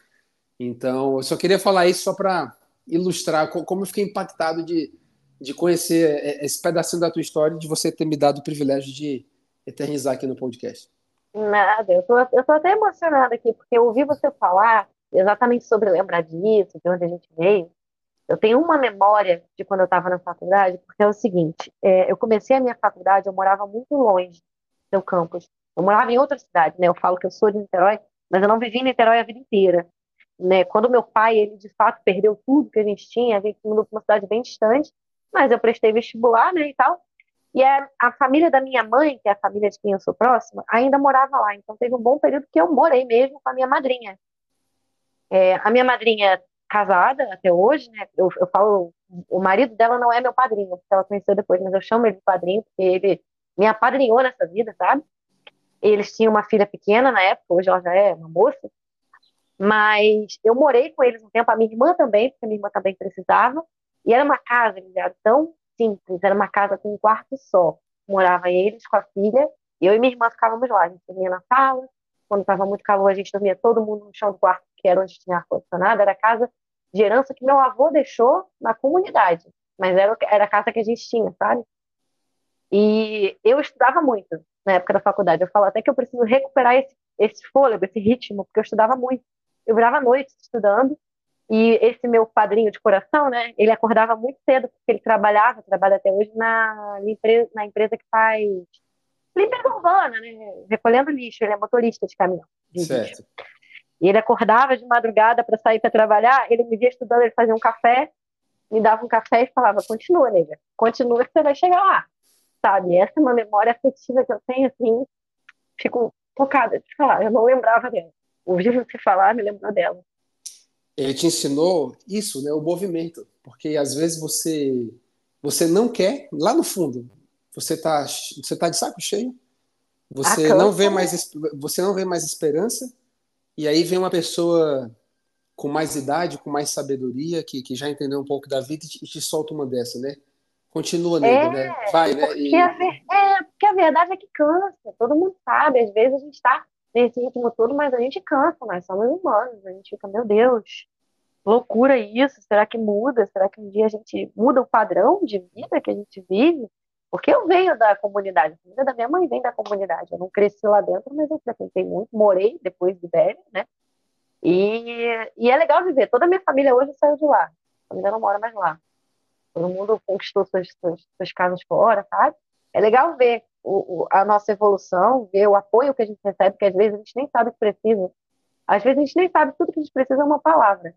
Então, eu só queria falar isso só para ilustrar como eu fiquei impactado de, de conhecer é, esse pedacinho da tua história e de você ter me dado o privilégio de eternizar aqui no podcast. Nada, eu tô, eu tô até emocionada aqui, porque eu ouvi você falar exatamente sobre lembrar disso, de onde a gente veio. Eu tenho uma memória de quando eu estava na faculdade, porque é o seguinte: é, eu comecei a minha faculdade, eu morava muito longe do campus. Eu morava em outra cidade, né? Eu falo que eu sou de Niterói, mas eu não vivi em Niterói a vida inteira. Né? Quando meu pai, ele de fato perdeu tudo que a gente tinha, a gente mudou para uma cidade bem distante, mas eu prestei vestibular, né, e tal. E a, a família da minha mãe, que é a família de quem eu sou próxima, ainda morava lá. Então teve um bom período que eu morei mesmo com a minha madrinha. É, a minha madrinha casada até hoje, né? Eu, eu falo, o marido dela não é meu padrinho, porque ela conheceu depois, mas eu chamo ele de padrinho porque ele me apadrinhou nessa vida, sabe? Eles tinham uma filha pequena na época, hoje ela já é uma moça. Mas eu morei com eles um tempo, a minha irmã também, porque a minha irmã também precisava. E era uma casa, ligado? Simples, era uma casa com um quarto só. Morava eles com a filha, eu e minha irmã ficávamos lá. A gente dormia na sala, quando estava muito calor, a gente dormia todo mundo no chão do quarto, que era onde tinha ar-condicionado. Era a casa de herança que meu avô deixou na comunidade, mas era, era a casa que a gente tinha, sabe? E eu estudava muito na época da faculdade. Eu falo até que eu preciso recuperar esse, esse fôlego, esse ritmo, porque eu estudava muito. Eu virava noite estudando e esse meu padrinho de coração, né, ele acordava muito cedo, porque ele trabalhava, trabalha até hoje na, empresa, na empresa que faz limpeza urbana, né, recolhendo lixo, ele é motorista de caminhão. De certo. Lixo. E ele acordava de madrugada para sair para trabalhar, ele me via estudando, ele fazia um café, me dava um café e falava, continua, nega, continua que você vai chegar lá, sabe? Essa é uma memória afetiva que eu tenho, assim, fico focada de falar, eu não lembrava dela. Ouvi você falar, me lembrou dela. Ele te ensinou isso, né, o movimento, porque às vezes você você não quer, lá no fundo, você está você tá de saco cheio, você não vê mais você não vê mais esperança, e aí vem uma pessoa com mais idade, com mais sabedoria, que, que já entendeu um pouco da vida e te, te solta uma dessa, né? Continua, nego, é, né? Vai, né? E... A ver... É, porque a verdade é que cansa. Todo mundo sabe. Às vezes a gente está nesse ritmo todo, mas a gente cansa. Nós somos humanos. A gente fica, meu Deus, loucura isso. Será que muda? Será que um dia a gente muda o padrão de vida que a gente vive? Porque eu venho da comunidade. A família da minha mãe vem da comunidade. Eu não cresci lá dentro, mas eu frequentei muito. Morei depois de velho, né? E, e é legal viver. Toda a minha família hoje saiu de lá. A família não mora mais lá. Todo mundo conquistou suas, suas, suas casas fora, sabe? É legal ver o, o, a nossa evolução, ver o apoio que a gente recebe, porque às vezes a gente nem sabe o que precisa. Às vezes a gente nem sabe tudo que a gente precisa é uma palavra.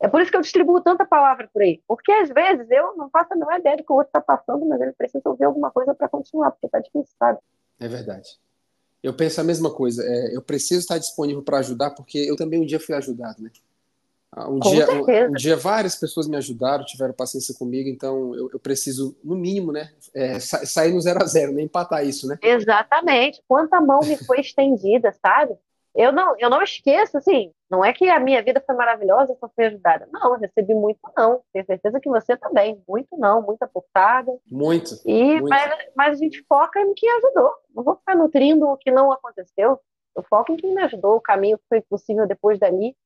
É por isso que eu distribuo tanta palavra por aí. Porque às vezes eu não faço a menor ideia do que o outro está passando, mas ele precisa ouvir alguma coisa para continuar, porque está difícil, sabe? É verdade. Eu penso a mesma coisa. É, eu preciso estar disponível para ajudar, porque eu também um dia fui ajudado, né? Ah, um dia, um, um, dia várias pessoas me ajudaram, tiveram paciência comigo, então eu, eu preciso, no mínimo, né, é, sa sair no zero a zero, nem empatar isso, né? Exatamente. Quanta mão me foi estendida, sabe? Eu não, eu não esqueço, assim, não é que a minha vida foi maravilhosa, eu só fui ajudada. Não, eu recebi muito não. Tenho certeza que você também. Muito não, muita portada. Muito. E, muito. Mas, mas a gente foca em quem ajudou. Não vou ficar nutrindo o que não aconteceu. Eu foco em quem me ajudou, o caminho que foi possível depois dali.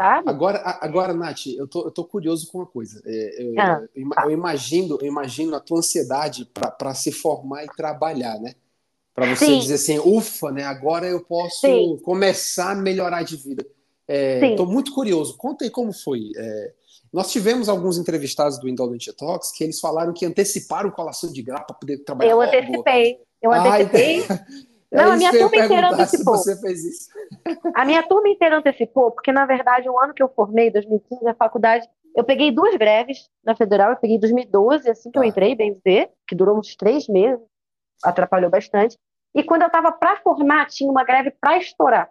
Sabe? Agora, agora, Nath, eu tô, eu tô curioso com uma coisa. É, eu, ah, eu, tá. eu, imagino, eu imagino a tua ansiedade para se formar e trabalhar, né? para você Sim. dizer assim, ufa, né? Agora eu posso Sim. começar a melhorar de vida. Estou é, muito curioso. Conta aí como foi. É, nós tivemos alguns entrevistados do Indolent Talks que eles falaram que anteciparam colação de grau para poder trabalhar. Eu antecipei. Eu antecipei. É Não, a minha turma inteira antecipou. você fez isso. A minha turma inteira antecipou, porque na verdade o ano que eu formei, 2015, a faculdade, eu peguei duas greves na federal, eu peguei 2012, assim que eu entrei, bem dizer, que durou uns três meses, atrapalhou bastante. E quando eu estava para formar, tinha uma greve para estourar.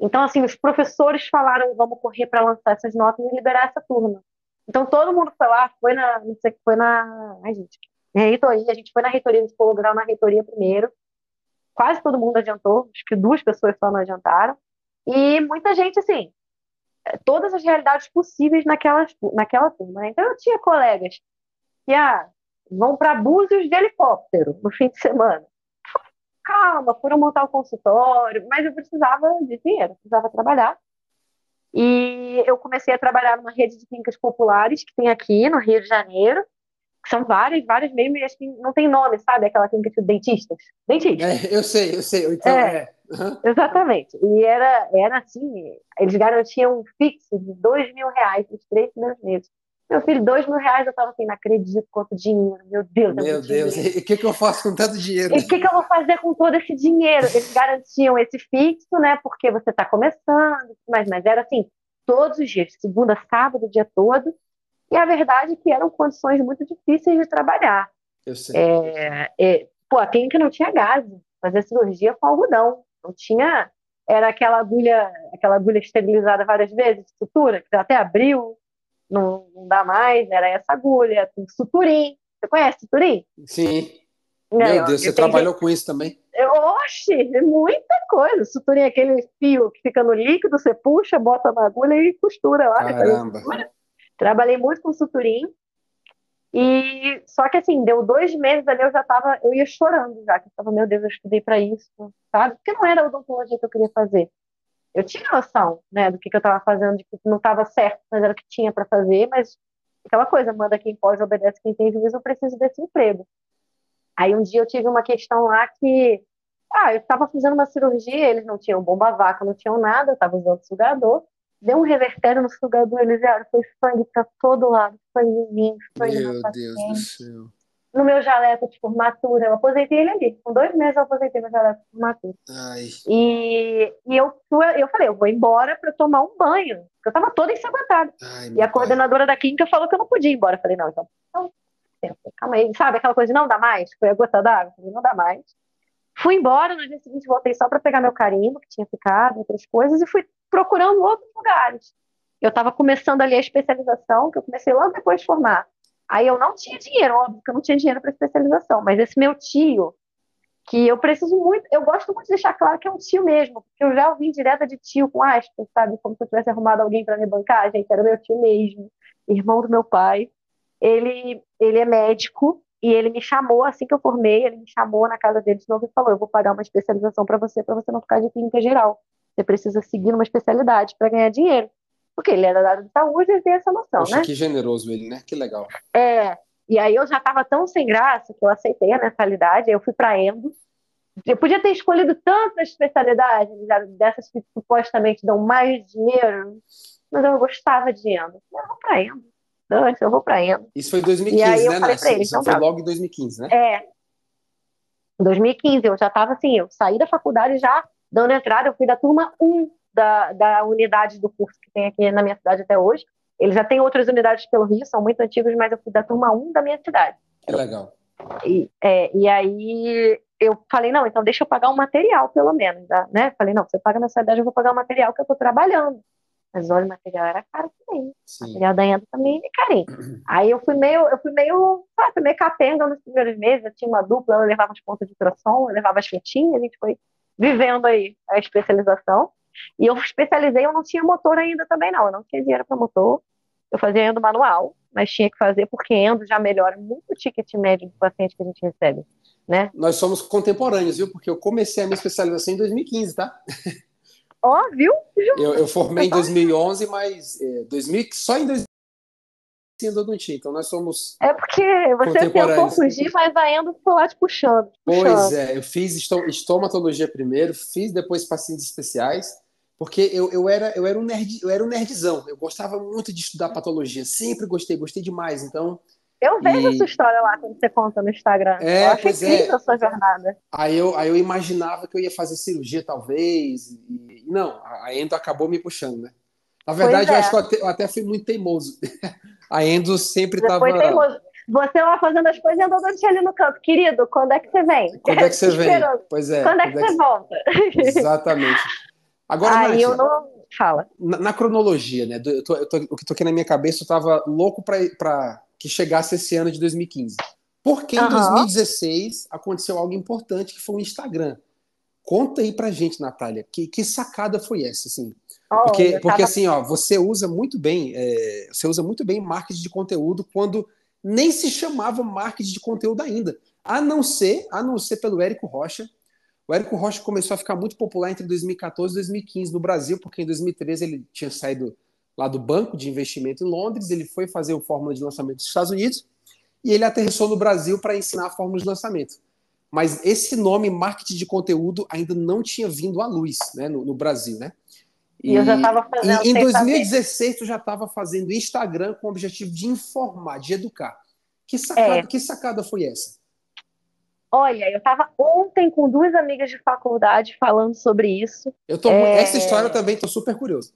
Então, assim, os professores falaram: vamos correr para lançar essas notas e liberar essa turma. Então, todo mundo foi lá, foi na, não sei, foi na, ai, gente, reitoria, a gente foi na reitoria, a gente grau na reitoria primeiro. Quase todo mundo adiantou, acho que duas pessoas só não adiantaram. E muita gente, assim, todas as realidades possíveis naquela, naquela turma. Né? Então, eu tinha colegas que ah, vão para Búzios de helicóptero no fim de semana calma, foram montar o consultório, mas eu precisava de dinheiro, precisava trabalhar. E eu comecei a trabalhar numa rede de clínicas populares que tem aqui no Rio de Janeiro, são várias, várias mesmo, e acho que não tem nome, sabe? Aquela clínica de dentistas. Dentistas. É, eu sei, eu sei. Então, é, é. Uhum. Exatamente. E era, era assim, eles garantiam um fixo de dois mil reais nos três primeiros meses. Meu filho, dois mil reais, eu tava assim, não acredito quanto dinheiro, meu Deus. É meu Deus, dinheiro. e o que, que eu faço com tanto dinheiro? E o que, que eu vou fazer com todo esse dinheiro? Eles garantiam esse fixo, né, porque você está começando, mas, mas era assim, todos os dias, segunda, sábado, o dia todo, e a verdade é que eram condições muito difíceis de trabalhar. Eu sei. É, é, pô, a clínica não tinha gás, fazia cirurgia com algodão, não tinha, era aquela agulha, aquela agulha esterilizada várias vezes, sutura, que até abriu, não, não dá mais, era essa agulha, suturim. Você conhece suturim? Sim. Meu Deus, você trabalhou com isso também? Oxe, é muita coisa. Suturim é aquele fio que fica no líquido, você puxa, bota na agulha e costura lá. Caramba. Trabalhei muito com suturim. E só que assim, deu dois meses ali, eu já tava, eu ia chorando já, que eu tava, meu Deus, eu estudei para isso, sabe? Porque não era a odontologia que eu queria fazer eu tinha noção, né, do que, que eu estava fazendo, de que não estava certo, mas era o que tinha para fazer, mas aquela coisa, manda quem pode, obedece quem tem juízo, eu preciso desse emprego. Aí um dia eu tive uma questão lá que, ah, eu estava fazendo uma cirurgia, eles não tinham bomba vaca, não tinham nada, eu estava usando sugador, deu um revertério no sugador, eles vieram, foi sangue para todo lado, sangue em mim, sangue Meu Deus do céu no meu jaleco de formatura. Eu aposentei ele ali. Com dois meses eu aposentei meu jaleco de formatura. Ai. E, e eu, eu falei, eu vou embora para tomar um banho. Porque eu tava toda ensanguentada. E a coordenadora da clínica falou que eu não podia ir embora. Eu falei, não, então, então calma aí. Sabe aquela coisa de não dá mais? Foi a gota d'água? Não dá mais. Fui embora, no dia seguinte voltei só para pegar meu carimbo, que tinha ficado, outras coisas, e fui procurando outros lugares. Eu estava começando ali a especialização, que eu comecei logo depois de formar. Aí eu não tinha dinheiro, óbvio que eu não tinha dinheiro para especialização, mas esse meu tio, que eu preciso muito, eu gosto muito de deixar claro que é um tio mesmo, porque eu já ouvi direta de tio com aspas, sabe? Como se eu tivesse arrumado alguém para me bancar, gente, era meu tio mesmo, irmão do meu pai. Ele, ele é médico, e ele me chamou, assim que eu formei, ele me chamou na casa dele de novo e falou: Eu vou pagar uma especialização para você, para você não ficar de clínica geral. Você precisa seguir uma especialidade para ganhar dinheiro. Porque ele era da área de saúde, ele tem essa noção, Poxa, né? que generoso ele, né? Que legal. É. E aí eu já estava tão sem graça que eu aceitei a mensalidade, aí eu fui para endo. Eu podia ter escolhido tantas especialidades dessas que supostamente dão mais dinheiro, mas eu gostava de endo. Eu vou para endo antes, eu vou para. Isso foi em 2015, né, Nath? Isso então, foi logo em 2015, né? É. Em 2015, eu já estava assim, eu saí da faculdade já dando entrada, eu fui da turma 1 da, da unidade do curso que tem aqui na minha cidade até hoje. Ele já tem outras unidades pelo Rio, são muito antigos, mas eu fui da turma 1 da minha cidade. Que legal. E, é, e aí eu falei, não, então deixa eu pagar um material, pelo menos. Né? Falei, não, você paga na cidade, eu vou pagar o material que eu estou trabalhando. Mas olha, o material era caro também. Sim. O material da Endo também é carinho. Aí eu fui meio, eu fui meio, sabe, meio capenga nos primeiros meses. Eu tinha uma dupla, eu levava as pontas de ultrassom, eu levava as fitinhas, a gente foi vivendo aí a especialização. E eu especializei, eu não tinha motor ainda também, não. Eu não tinha dinheiro para motor. Eu fazia endo manual, mas tinha que fazer porque endo já melhora muito o ticket médio do paciente que a gente recebe. Né? Nós somos contemporâneos, viu? Porque eu comecei a minha especialização em 2015, tá? Ó, viu? Eu, eu formei em 2011, mas é, 2000, só em 2015 endodontia. Então nós somos. É porque você tentou fugir, mas a endo ficou lá te puxando. puxando. Pois é, eu fiz estomatologia primeiro, fiz depois pacientes especiais, porque eu, eu, era, eu, era um nerd, eu era um nerdzão. Eu gostava muito de estudar patologia, sempre gostei, gostei demais. Então eu vejo e... essa história lá quando você conta no Instagram. É, eu acho é. incrível é. a sua jornada. Aí eu, aí eu imaginava que eu ia fazer cirurgia, talvez. E, não, a Endo acabou me puxando, né? Na verdade, é. eu acho que eu até, eu até, fui muito teimoso. a Endo sempre estava. Foi teimoso. Você lá fazendo as coisas e andando ali no campo. Querido, quando é que você vem? Quando é que você vem? Pois é. Quando é que você que... volta? Exatamente. Agora, Aí Nath, eu não. Fala. Na, na cronologia, né? Eu tô, eu tô, o que tô aqui na minha cabeça, eu tava louco para que chegasse esse ano de 2015. Porque em uhum. 2016 aconteceu algo importante que foi o Instagram. Conta aí pra gente, Natália, que, que sacada foi essa, assim? Oh, porque, tava... porque assim, ó, você usa muito bem, é, você usa muito bem marketing de conteúdo quando nem se chamava marketing de conteúdo ainda. A não ser, a não ser pelo Érico Rocha. O Érico Rocha começou a ficar muito popular entre 2014 e 2015 no Brasil, porque em 2013 ele tinha saído lá do Banco de Investimento em Londres, ele foi fazer o Fórmula de Lançamento dos Estados Unidos e ele aterrissou no Brasil para ensinar a Fórmula de Lançamento. Mas esse nome, marketing de conteúdo, ainda não tinha vindo à luz né, no, no Brasil, né? E, e eu já estava fazendo. Em, em 2016, saber. tu já estava fazendo Instagram com o objetivo de informar, de educar. Que sacada, é. que sacada foi essa? Olha, eu estava ontem com duas amigas de faculdade falando sobre isso. Eu tô, é... Essa história eu também estou super curioso.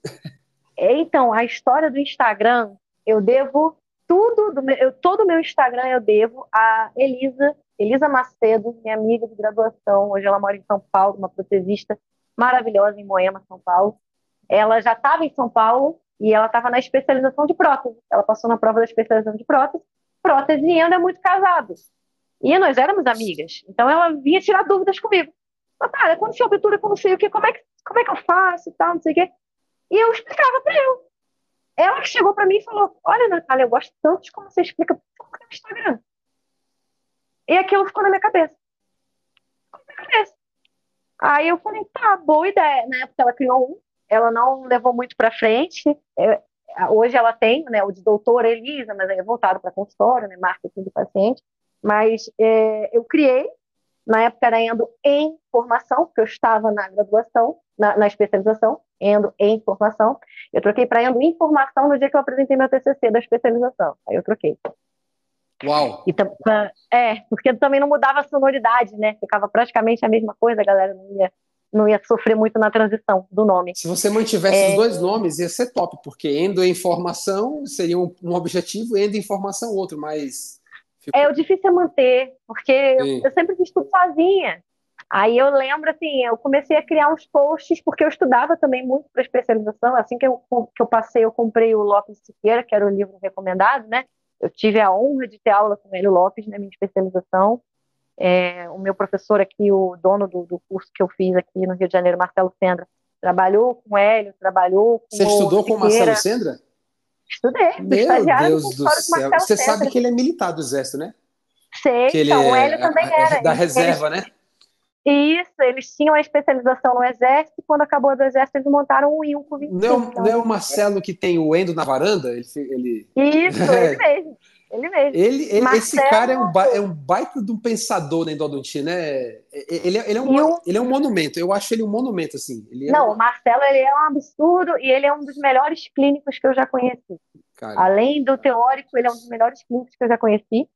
Então, a história do Instagram, eu devo tudo, do meu, eu, todo o meu Instagram eu devo a Elisa, Elisa Macedo, minha amiga de graduação. Hoje ela mora em São Paulo, uma protesista maravilhosa em Moema, São Paulo. Ela já estava em São Paulo e ela estava na especialização de prótese. Ela passou na prova da especialização de prótese. Prótese e é muito casado. E nós éramos amigas. Então ela vinha tirar dúvidas comigo. Natália, quando se abertura, quando sei o que, como é que, como é que eu faço e tal, não sei o quê. E eu explicava para ela. Ela chegou para mim e falou: Olha, Natália, eu gosto tanto de como você explica no Instagram. E aquilo ficou na minha cabeça. Ficou na minha cabeça. Aí eu falei: Tá, boa ideia. Na época ela criou um, ela não levou muito para frente. É, hoje ela tem né, o de doutora Elisa, mas é voltado para consultório, né, marketing do paciente. Mas é, eu criei, na época era indo em formação, porque eu estava na graduação, na, na especialização, Endo em formação. Eu troquei para Endo informação no dia que eu apresentei meu TCC da especialização. Aí eu troquei. Uau! E, é, porque também não mudava a sonoridade, né? Ficava praticamente a mesma coisa, a galera não ia, não ia sofrer muito na transição do nome. Se você mantivesse é... os dois nomes, ia ser top, porque Endo informação seria um, um objetivo, Endo informação outro, mas... Ficou... É, o difícil é manter, porque eu, eu, sempre fiz tudo sozinha Aí eu lembro, assim, eu comecei a criar uns posts, porque eu estudava também muito para especialização. Assim que eu, que eu passei, eu comprei o Lopes Siqueira, que era o livro recomendado, né? Eu tive a honra de ter aula com ele, Lopes, na minha especialização. É, o meu professor aqui, o dono do, do, curso que eu fiz aqui no Rio de Janeiro, Marcelo Sendra, trabalhou com o Hélio, trabalhou com Você estudou com o Marcelo Sendra? Estudei. Meu Deus do céu. Você Sendra. sabe que ele é militar do Exército, né? Sei, que ele então, é, o Hélio também era. Da reserva, né? Isso, eles tinham a especialização no Exército, quando acabou do Exército, eles montaram um IUM com 25. Não, então. não é o Marcelo que tem o Endo na varanda? Ele, ele... Isso, ele mesmo. Ele mesmo. Ele, ele Marcelo... Esse cara é um, ba... é um baita de um pensador na endodontia, né? Ele, ele, é um, ele é um monumento. Eu acho ele um monumento, assim. É não, um... o Marcelo ele é um absurdo e ele é um dos melhores clínicos que eu já conheci. Cara. Além do teórico, ele é um dos melhores clínicos que eu já conheci.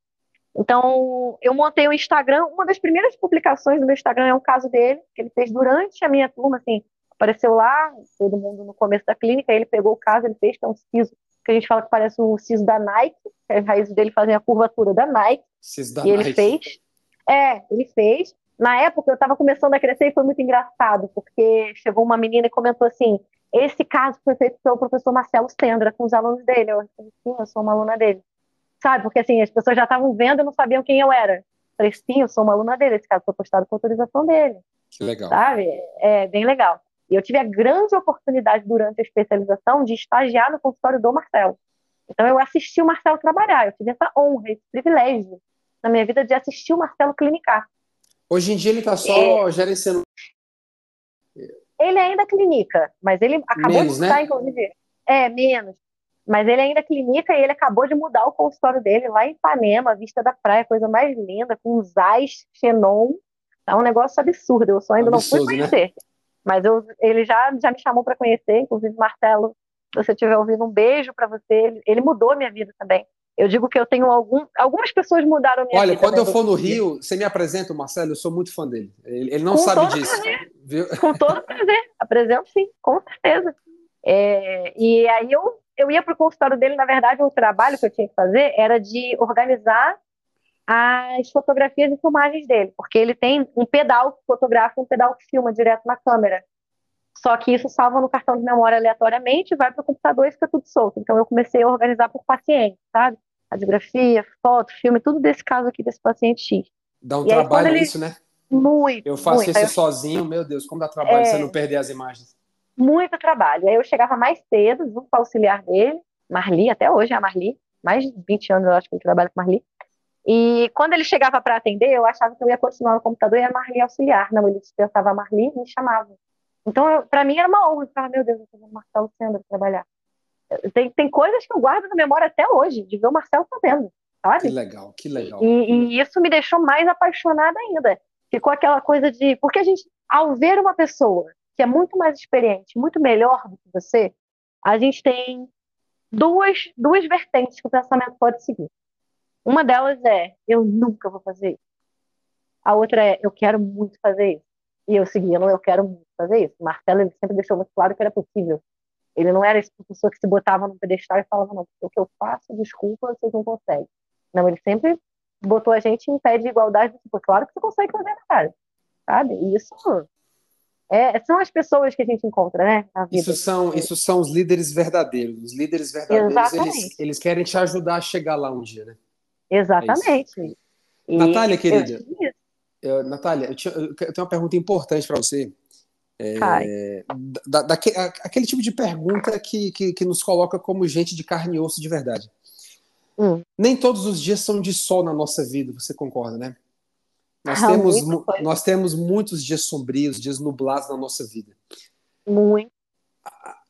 Então, eu montei o Instagram. Uma das primeiras publicações do meu Instagram é um caso dele, que ele fez durante a minha turma, assim, apareceu lá, todo mundo no começo da clínica, ele pegou o caso, ele fez, que é um siso, que a gente fala que parece o siso da Nike, que as raízes dele fazem a curvatura da Nike. Siso da e Nike. ele fez. É, ele fez. Na época eu estava começando a crescer e foi muito engraçado, porque chegou uma menina e comentou assim: esse caso foi feito pelo professor Marcelo Sendra com os alunos dele. Eu, sim, eu sou uma aluna dele sabe? Porque assim, as pessoas já estavam vendo e não sabiam quem eu era. Falei, sim, eu sou uma aluna dele, esse caso foi postado com autorização dele. Que legal. Sabe? É bem legal. E eu tive a grande oportunidade durante a especialização de estagiar no consultório do Marcelo. Então eu assisti o Marcelo trabalhar, eu tive essa honra, esse privilégio na minha vida de assistir o Marcelo clinicar. Hoje em dia ele está só é... gerenciando. Ele ainda clinica, mas ele acabou menos, de estar, né? inclusive. É, menos. Mas ele ainda clinica e ele acabou de mudar o consultório dele lá em Ipanema, vista da praia, coisa mais linda, com os ais Xenon. É um negócio absurdo, eu só ainda absurdo, não fui né? conhecer. Né? Mas eu, ele já, já me chamou para conhecer, inclusive Marcelo, se você estiver ouvindo, um beijo para você. Ele, ele, mudou a minha vida também. Eu digo que eu tenho algum, algumas pessoas mudaram a minha Olha, vida. Olha, quando eu for no Rio, você me apresenta o Marcelo, eu sou muito fã dele. Ele, ele não com sabe disso. Viu? Com todo prazer, apresento sim, com certeza. É, e aí eu eu ia para o consultório dele, na verdade, o trabalho que eu tinha que fazer era de organizar as fotografias e filmagens dele, porque ele tem um pedal que fotografa um pedal que filma direto na câmera. Só que isso salva no cartão de memória aleatoriamente, vai para o computador e fica tudo solto. Então eu comecei a organizar por paciente, sabe? Radiografia, foto, filme, tudo desse caso aqui desse paciente X. Dá um e trabalho aí, ele... isso, né? Muito. Eu faço muito. isso eu... sozinho, meu Deus, como dá trabalho é... você não perder as imagens muito trabalho. Aí eu chegava mais cedo, junto com o auxiliar dele, Marli, até hoje é a Marli, mais de 20 anos eu acho que ele trabalha com Marli. E quando ele chegava para atender, eu achava que eu ia continuar no computador e a Marli auxiliar. Não, ele dispensava a Marli e me chamava. Então, para mim era uma honra. Eu falava, meu Deus, eu tô vendo o Marcelo Sandra trabalhar. Tem, tem coisas que eu guardo na memória até hoje, de ver o Marcelo fazendo, sabe? Que legal, que legal. E, e isso me deixou mais apaixonada ainda. Ficou aquela coisa de. Porque a gente, ao ver uma pessoa que é muito mais experiente, muito melhor do que você, a gente tem duas, duas vertentes que o pensamento pode seguir. Uma delas é, eu nunca vou fazer isso. A outra é, eu quero muito fazer isso. E eu segui, eu quero muito fazer isso. O Marcelo ele sempre deixou muito claro que era possível. Ele não era esse professor que se botava no pedestal e falava, não, o que eu faço, desculpa, vocês não conseguem. Não, ele sempre botou a gente em pé de igualdade, tipo, claro que você consegue fazer, cara. Sabe? E isso é, são as pessoas que a gente encontra, né? Isso são, isso são os líderes verdadeiros. Os líderes verdadeiros, eles, eles, querem te ajudar a chegar lá um dia, né? Exatamente. É Natália, querida. Eu, Natália, eu, tinha, eu, tenho uma pergunta importante para você. É, da, da, aquele tipo de pergunta que, que, que, nos coloca como gente de carne e osso de verdade. Hum. Nem todos os dias são de sol na nossa vida, você concorda, né? Nós, ah, temos, nós temos muitos dias sombrios, dias nublados na nossa vida. Muito.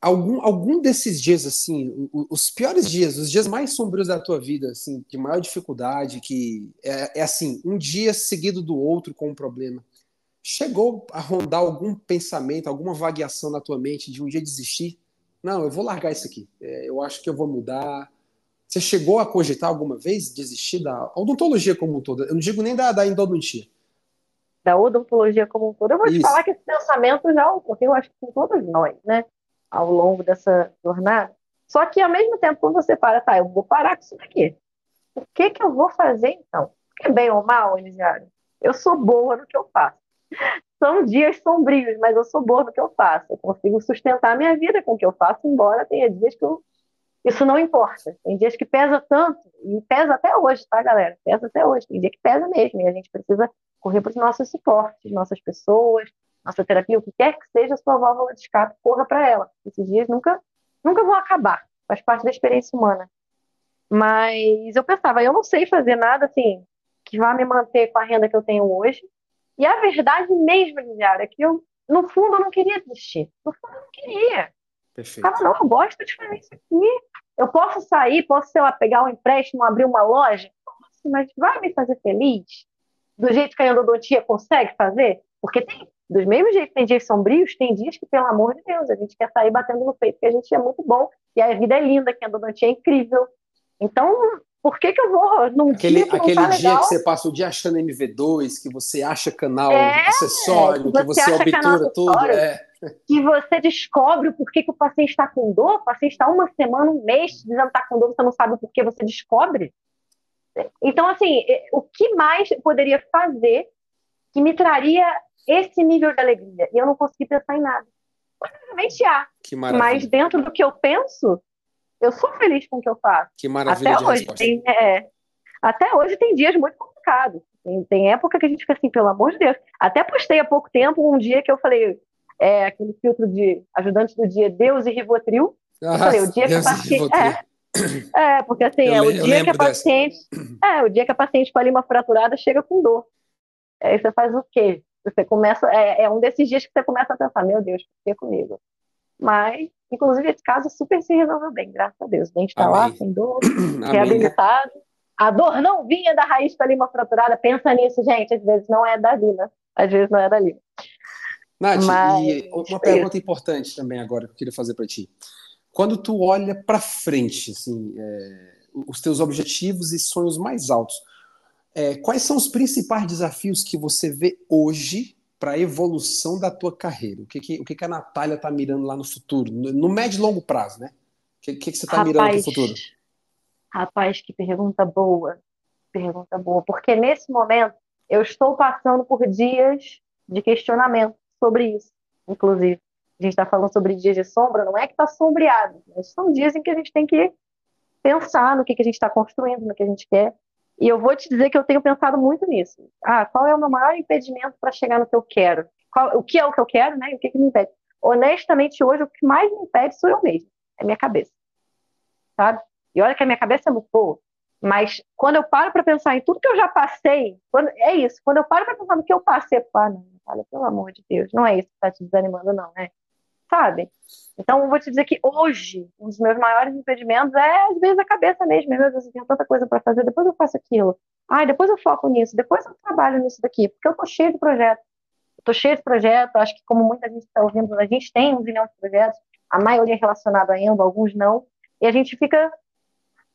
Algum, algum desses dias, assim, os piores dias, os dias mais sombrios da tua vida, assim, de maior dificuldade, que é, é assim, um dia seguido do outro com um problema. Chegou a rondar algum pensamento, alguma vagueação na tua mente de um dia desistir? Não, eu vou largar isso aqui. É, eu acho que eu vou mudar, você chegou a cogitar alguma vez desistir da odontologia como um todo? Eu não digo nem da, da endodontia. Da odontologia como um todo. Eu vou Isso. te falar que esse pensamento já ocorreu, acho que com todos nós, né? Ao longo dessa jornada. Só que, ao mesmo tempo, quando você para, tá, eu vou parar com isso daqui. O que que eu vou fazer, então? Porque, bem ou mal, Elisiário, eu sou boa no que eu faço. São dias sombrios, mas eu sou boa no que eu faço. Eu consigo sustentar a minha vida com o que eu faço, embora tenha dias que eu... isso não importa. Tem dias que pesa tanto, e pesa até hoje, tá, galera? Pesa até hoje. Tem dia que pesa mesmo, e a gente precisa correr para os nossos suportes, nossas pessoas, nossa terapia, o que quer que seja a sua válvula de escape, corra para ela. Esses dias nunca, nunca vão acabar, faz parte da experiência humana. Mas eu pensava, eu não sei fazer nada assim que vá me manter com a renda que eu tenho hoje. E a verdade mesmo, Liliara, é que eu, no fundo, eu não queria desistir. No fundo, eu não queria. Perfeito. Falava, não, eu gosto de fazer isso aqui. Eu posso sair, posso, sei lá, pegar um empréstimo, abrir uma loja, mas vai me fazer feliz? Do jeito que a endodontia consegue fazer? Porque tem, dos mesmos jeitos tem dias sombrios, tem dias que, pelo amor de Deus, a gente quer sair batendo no peito, porque a gente é muito bom, e a vida é linda, que a endodontia é incrível, então, por que, que eu vou num aquele, dia que Aquele tá dia legal? que você passa o dia achando MV2, que você acha canal é, acessório, que você, obtura tudo. É. Que você descobre o porquê que o paciente está com dor, o paciente está uma semana, um mês dizendo que está com dor, você não sabe o porquê, você descobre. Então, assim, o que mais eu poderia fazer que me traria esse nível de alegria? E eu não consegui pensar em nada. Provavelmente há. Mas dentro do que eu penso, eu sou feliz com o que eu faço. Que maravilha até hoje tem, é, Até hoje tem dias muito complicados. Tem, tem, época que a gente fica assim, pelo amor de Deus. Até postei há pouco tempo um dia que eu falei, é, aquele filtro de ajudante do dia, Deus e Rivotril. Ah, falei, o dia Deus que paciente. É, é, porque assim, eu, é o dia que a paciente. Dessa. É, o dia que a paciente com a lima fraturada chega com dor. Aí você faz o quê? Você começa. É, é um desses dias que você começa a pensar, meu Deus, por que comigo? Mas Inclusive, esse caso super se resolveu bem, graças a Deus. O dente está lá, sem dor, reabilitado. A dor não vinha da raiz da lima fraturada. Pensa nisso, gente. Às vezes não é da lima. Às vezes não é da lima. Nath, Mas, e uma pergunta importante também agora que eu queria fazer para ti. Quando tu olha para frente, assim, é, os teus objetivos e sonhos mais altos, é, quais são os principais desafios que você vê hoje para a evolução da tua carreira? O que, que, o que, que a Natália está mirando lá no futuro? No, no, médio e longo prazo, né? O que, que, que você está mirando para o futuro? Rapaz, que pergunta boa. Pergunta boa. Porque nesse momento eu estou passando por dias de questionamento sobre isso, inclusive. A gente está falando sobre dias de sombra, não é que está sombreado, mas são dias em que a gente tem que pensar no que, que a gente está construindo, no que a gente quer. E eu vou te dizer que eu tenho pensado muito nisso. Ah, qual é o meu maior impedimento para chegar no que eu quero? Qual, o que é o que eu quero, né? E o que, que me impede? Honestamente, hoje, o que mais me impede sou eu mesma. É minha cabeça. Sabe? E olha que a minha cabeça é muito boa. Mas quando eu paro para pensar em tudo que eu já passei, quando, é isso. Quando eu paro para pensar no que eu passei, eu falo, ah, não, olha, pelo amor de Deus, não é isso que está te desanimando, não, né? Sabe? Então, vou te dizer que hoje, um dos meus maiores impedimentos é, às vezes, a cabeça mesmo. Meu Deus, eu tenho tanta coisa para fazer, depois eu faço aquilo. Ai, depois eu foco nisso, depois eu trabalho nisso daqui, porque eu tô cheio de projetos. Eu tô cheio de projetos, acho que como muita gente está ouvindo, a gente tem um zilhão de projetos, a maioria relacionado a endo, alguns não, e a gente fica,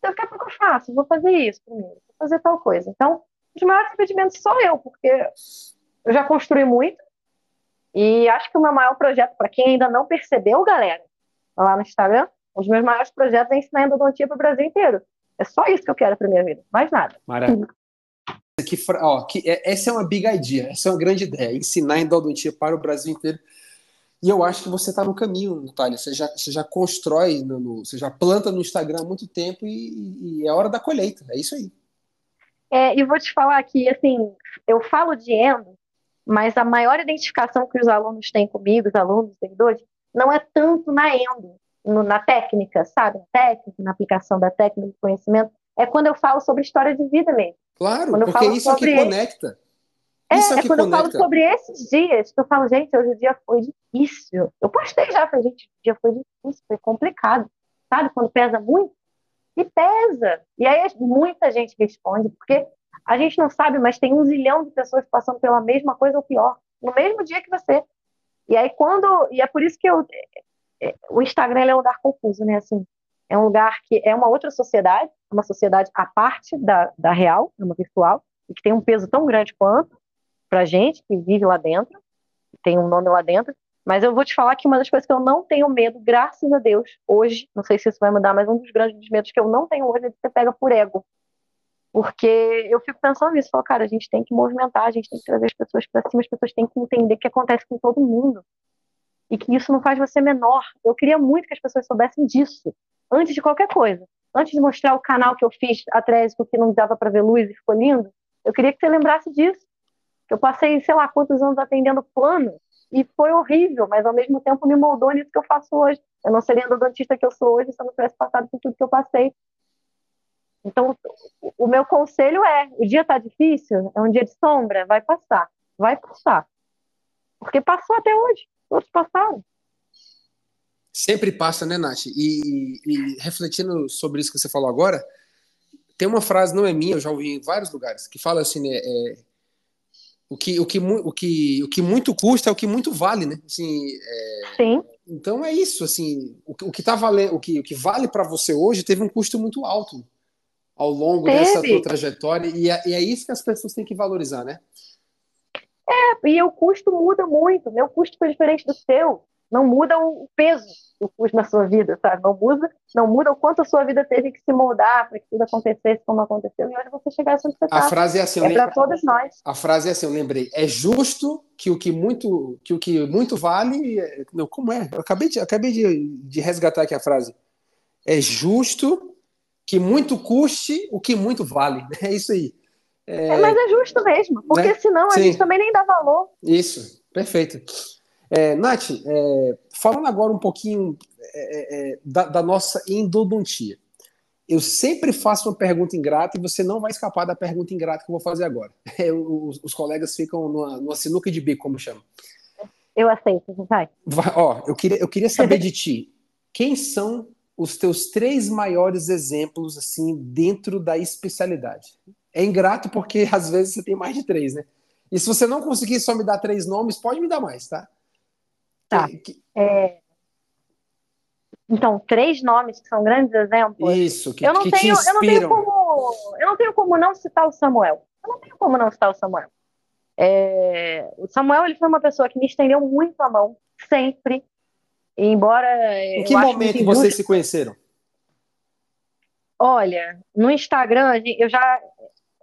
daqui a pouco eu faço, vou fazer isso primeiro, vou fazer tal coisa. Então, os maiores impedimentos sou eu, porque eu já construí muito, e acho que o meu maior projeto, para quem ainda não percebeu, galera, lá no Instagram, um dos meus maiores projetos é ensinar endodontia para o Brasil inteiro. É só isso que eu quero para minha vida, mais nada. Maravilha. Que, ó, que, é, essa é uma big idea, essa é uma grande ideia, ensinar endodontia para o Brasil inteiro. E eu acho que você está no caminho, Natália. Você já, você já constrói, no, no, você já planta no Instagram há muito tempo e, e é hora da colheita. É isso aí. É, e vou te falar que, assim, eu falo de endo mas a maior identificação que os alunos têm comigo, os alunos, os seguidores, não é tanto na endo, no, na técnica, sabe? Na técnica, na aplicação da técnica de conhecimento, é quando eu falo sobre história de vida mesmo. Claro, porque isso é que conecta. É, isso é, é quando conecta. eu falo sobre esses dias, que eu falo, gente, hoje o dia foi difícil. Eu postei já, falei, gente, o dia foi difícil, foi complicado. Sabe quando pesa muito? E pesa. E aí muita gente responde, porque a gente não sabe, mas tem um zilhão de pessoas passando pela mesma coisa ou pior, no mesmo dia que você. E aí quando. E é por isso que eu. É, o Instagram é um lugar confuso, né? Assim, é um lugar que é uma outra sociedade, uma sociedade à parte da, da real, uma virtual, e que tem um peso tão grande quanto pra gente que vive lá dentro, tem um nome lá dentro. Mas eu vou te falar que uma das coisas que eu não tenho medo, graças a Deus, hoje, não sei se isso vai mudar, mas um dos grandes medos que eu não tenho hoje é de ser pega por ego Porque eu fico pensando nisso, falo, cara, a gente tem que movimentar, a gente tem que trazer as pessoas para cima, as pessoas têm que entender que acontece com todo mundo. E que isso não faz você menor. Eu queria muito que as pessoas soubessem disso, antes de qualquer coisa. Antes de mostrar o canal que eu fiz atrás, que não dava para ver luz e ficou lindo, eu queria que você lembrasse disso. Eu passei, sei lá, quantos anos atendendo plano, e foi horrível, mas ao mesmo tempo me moldou nisso que eu faço hoje. Eu não seria endodontista que eu sou hoje se eu não tivesse passado por tudo que eu passei. Então, o meu conselho é: o dia está difícil, é um dia de sombra, vai passar, vai passar. Porque passou até hoje, todos passaram. Sempre passa, né, Nath? E, e, refletindo sobre isso que você falou agora, tem uma frase, não é minha, eu já ouvi em vários lugares, que fala assim, né, é, o, que, o, que, o, que, o que muito custa é o que muito vale, né? Assim, é, Sim. Então é isso, assim, o, o que tá valendo, o que, o que vale para você hoje teve um custo muito alto ao longo Teve. dessa tua trajetória, e é, e é, isso que as pessoas têm que valorizar, né? É, e o custo muda muito, meu custo foi diferente do seu, não muda o peso do custo na sua vida, sabe? Não muda, não muda o quanto a sua vida teve que se moldar para que tudo acontecesse como aconteceu, e hoje você chegasse onde você está. A frase é assim, é para todos nós. A frase é assim, eu lembrei, é justo que o que muito, que o que muito vale, não, como é? Eu acabei de, acabei de, de resgatar aqui a frase. É justo que muito custe o que muito vale. É isso aí. É, é mas é justo mesmo, porque né? senão a Sim. gente também nem dá valor. Isso, perfeito. É, Nath, é, falando agora um pouquinho é, é, da, da, nossa endodontia. Eu sempre faço uma pergunta ingrata e você não vai escapar da pergunta ingrata que eu vou fazer agora. É, os, os, colegas ficam numa, numa sinuca de bico, como chama. Eu aceito, vai. vai ó, eu queria, eu queria saber de ti. Quem são os teus três maiores exemplos assim dentro da especialidade. É ingrato porque às vezes você tem mais de três, né? E se você não conseguir só me dar três nomes, pode me dar mais, tá? Tá. Que... É... Então, três nomes que são grandes exemplos. Isso, que, eu não que tenho, te inspiram. Eu não, tenho como, eu não tenho como não citar o Samuel. Eu não tenho como não citar o Samuel. É... O Samuel ele foi uma pessoa que me estendeu muito a mão, sempre. Embora. Em que momento vocês se conheceram? Olha, no Instagram, eu já.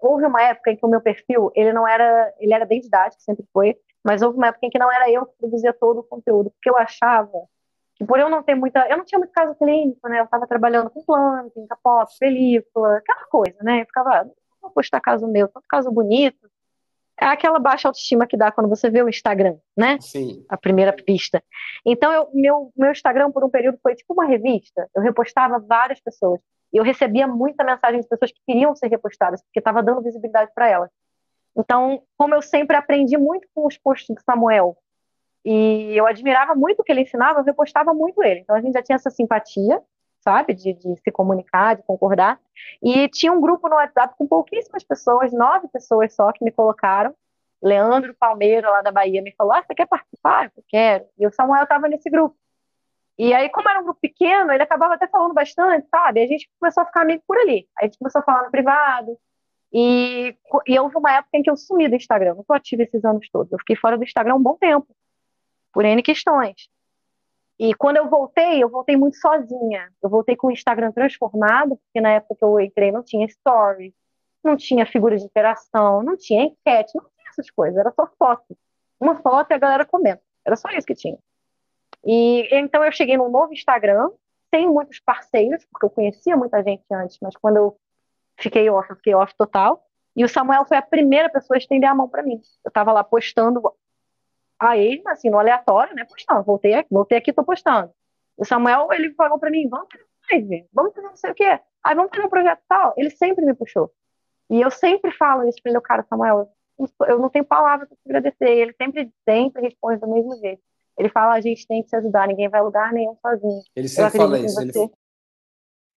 Houve uma época em que o meu perfil, ele não era. Ele era bem didático, sempre foi, mas houve uma época em que não era eu que produzia todo o conteúdo, porque eu achava que por eu não ter muita. Eu não tinha muito caso clínico, né? Eu estava trabalhando com com capota, película, aquela coisa, né? Eu ficava, não vou postar caso meu, tanto caso bonito é aquela baixa autoestima que dá quando você vê o Instagram, né? Sim. A primeira pista. Então, eu, meu, meu Instagram, por um período, foi tipo uma revista. Eu repostava várias pessoas. E eu recebia muita mensagem de pessoas que queriam ser repostadas, porque estava dando visibilidade para elas. Então, como eu sempre aprendi muito com os posts do Samuel, e eu admirava muito o que ele ensinava, eu repostava muito ele. Então, a gente já tinha essa simpatia, sabe? De, de, se comunicar, de concordar. E tinha um grupo no WhatsApp com pouquíssimas pessoas, nove pessoas só que me colocaram. Leandro Palmeira, lá da Bahia, me falou: Ah, você quer participar? Eu quero. E o Samuel estava nesse grupo. E aí, como era um grupo pequeno, ele acabava até falando bastante, sabe? A gente começou a ficar amigo por ali. A gente começou a falar no privado. E, e houve uma época em que eu sumi do Instagram. Não estou ativa esses anos todos. Eu fiquei fora do Instagram um bom tempo, por N questões. E quando eu voltei, eu voltei muito sozinha. Eu voltei com o Instagram transformado, porque na época que eu entrei não tinha stories, não tinha figura de interação, não tinha enquete, não tinha essas coisas, era só foto. Uma foto e a galera comenta. Era só isso que tinha. E então eu cheguei num novo Instagram, sem muitos parceiros, porque eu conhecia muita gente antes, mas quando eu fiquei off, eu fiquei off total. E o Samuel foi a primeira pessoa a estender a mão para mim. Eu estava lá postando Aí, assim, no aleatório, né, postando. Voltei aqui, voltei aqui, tô postando. O Samuel, ele falou para mim, vamos fazer live, vamos fazer não sei o quê. Aí vamos fazer um projeto tal. Ele sempre me puxou. E eu sempre falo isso para ele, cara, Samuel, eu não tenho palavras para te agradecer. Ele sempre, sempre responde do mesmo jeito. Ele fala, a gente tem que se ajudar, ninguém vai lugar nenhum sozinho. Ele sempre fala isso. Ele...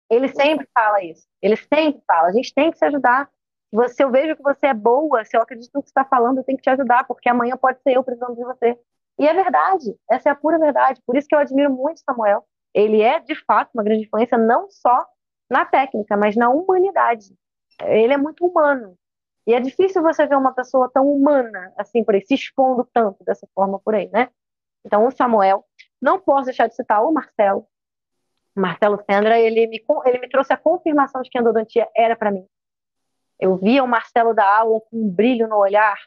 ele sempre fala isso. Ele sempre fala, a gente tem que se ajudar. Se eu vejo que você é boa, se eu acredito no que está falando, eu tenho que te ajudar, porque amanhã pode ser eu precisando de você. E é verdade, essa é a pura verdade. Por isso que eu admiro muito Samuel. Ele é, de fato, uma grande influência, não só na técnica, mas na humanidade. Ele é muito humano. E é difícil você ver uma pessoa tão humana, assim, por aí, se expondo tanto dessa forma por aí, né? Então, o Samuel. Não posso deixar de citar o Marcelo. Marcelo Sandra, ele me, ele me trouxe a confirmação de que a endodontia era para mim Eu via o Marcelo da aula com um brilho no olhar,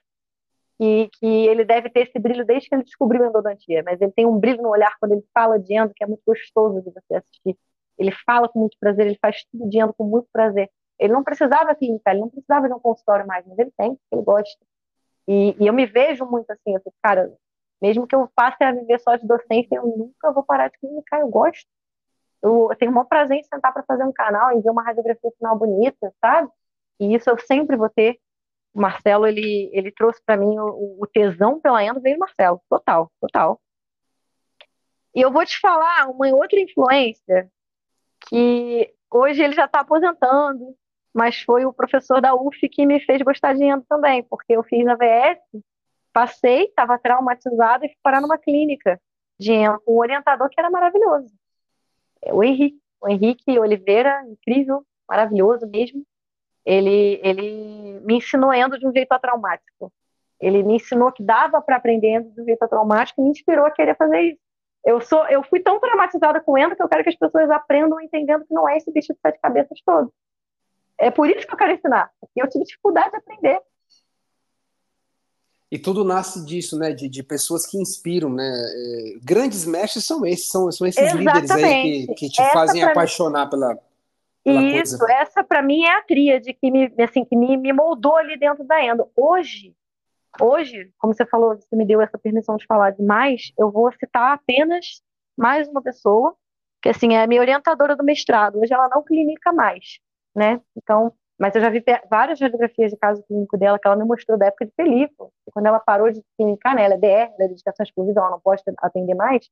que, que ele deve ter esse brilho desde que ele descobriu a endodontia, mas ele tem um brilho no olhar quando ele fala de endo, que é muito gostoso de você assistir. Ele fala com muito prazer, ele faz tudo de endo com muito prazer. Ele não precisava clínica, ele não precisava de um consultório mais, mas ele tem, ele gosta. E, e eu me vejo muito assim, eu fico, cara, mesmo que eu passe a viver só de docência, eu nunca vou parar de clinicar, eu gosto. Eu, eu tenho o maior prazer em sentar para fazer um canal e ver uma radiografia final bonita, sabe? E isso eu sempre vou ter. O Marcelo, ele, ele trouxe para mim o, o, tesão pela endo, veio o Marcelo, total, total. E eu vou te falar uma outra influência que hoje ele já está aposentando, mas foi o professor da UF que me fez gostar de endo também, porque eu fiz na VS, passei, estava traumatizada e fui parar numa clínica de endo com um orientador que era maravilhoso. É o Henrique, o Henrique Oliveira, incrível, maravilhoso mesmo. Ele, ele me ensinou endo de um jeito traumático. Ele me ensinou que dava para aprender endo de um jeito traumático e me inspirou a querer fazer isso. Eu sou, eu fui tão traumatizada com endo que eu quero que as pessoas aprendam entendendo que não é esse bicho de sete cabeças todo. É por isso que eu quero ensinar, porque eu tive dificuldade de aprender. E tudo nasce disso, né? De, de pessoas que inspiram, né? É, grandes mestres são esses, são, são esses Exatamente. líderes aí que, que te essa fazem apaixonar mim... pela, pela Isso, coisa. essa para mim é a tríade que me, assim, que me, me moldou ali dentro da Endo. Hoje, hoje, como você falou, você me deu essa permissão de falar demais, eu vou citar apenas mais uma pessoa, que assim é a minha orientadora do mestrado. Hoje ela não clinica mais, né? Então, mas eu já vi várias radiografias de caso clínico dela que ela me mostrou da época de película. Quando ela parou de clinicar, né, ela é DR, ela é dedicação exclusiva, ela não pode atender mais,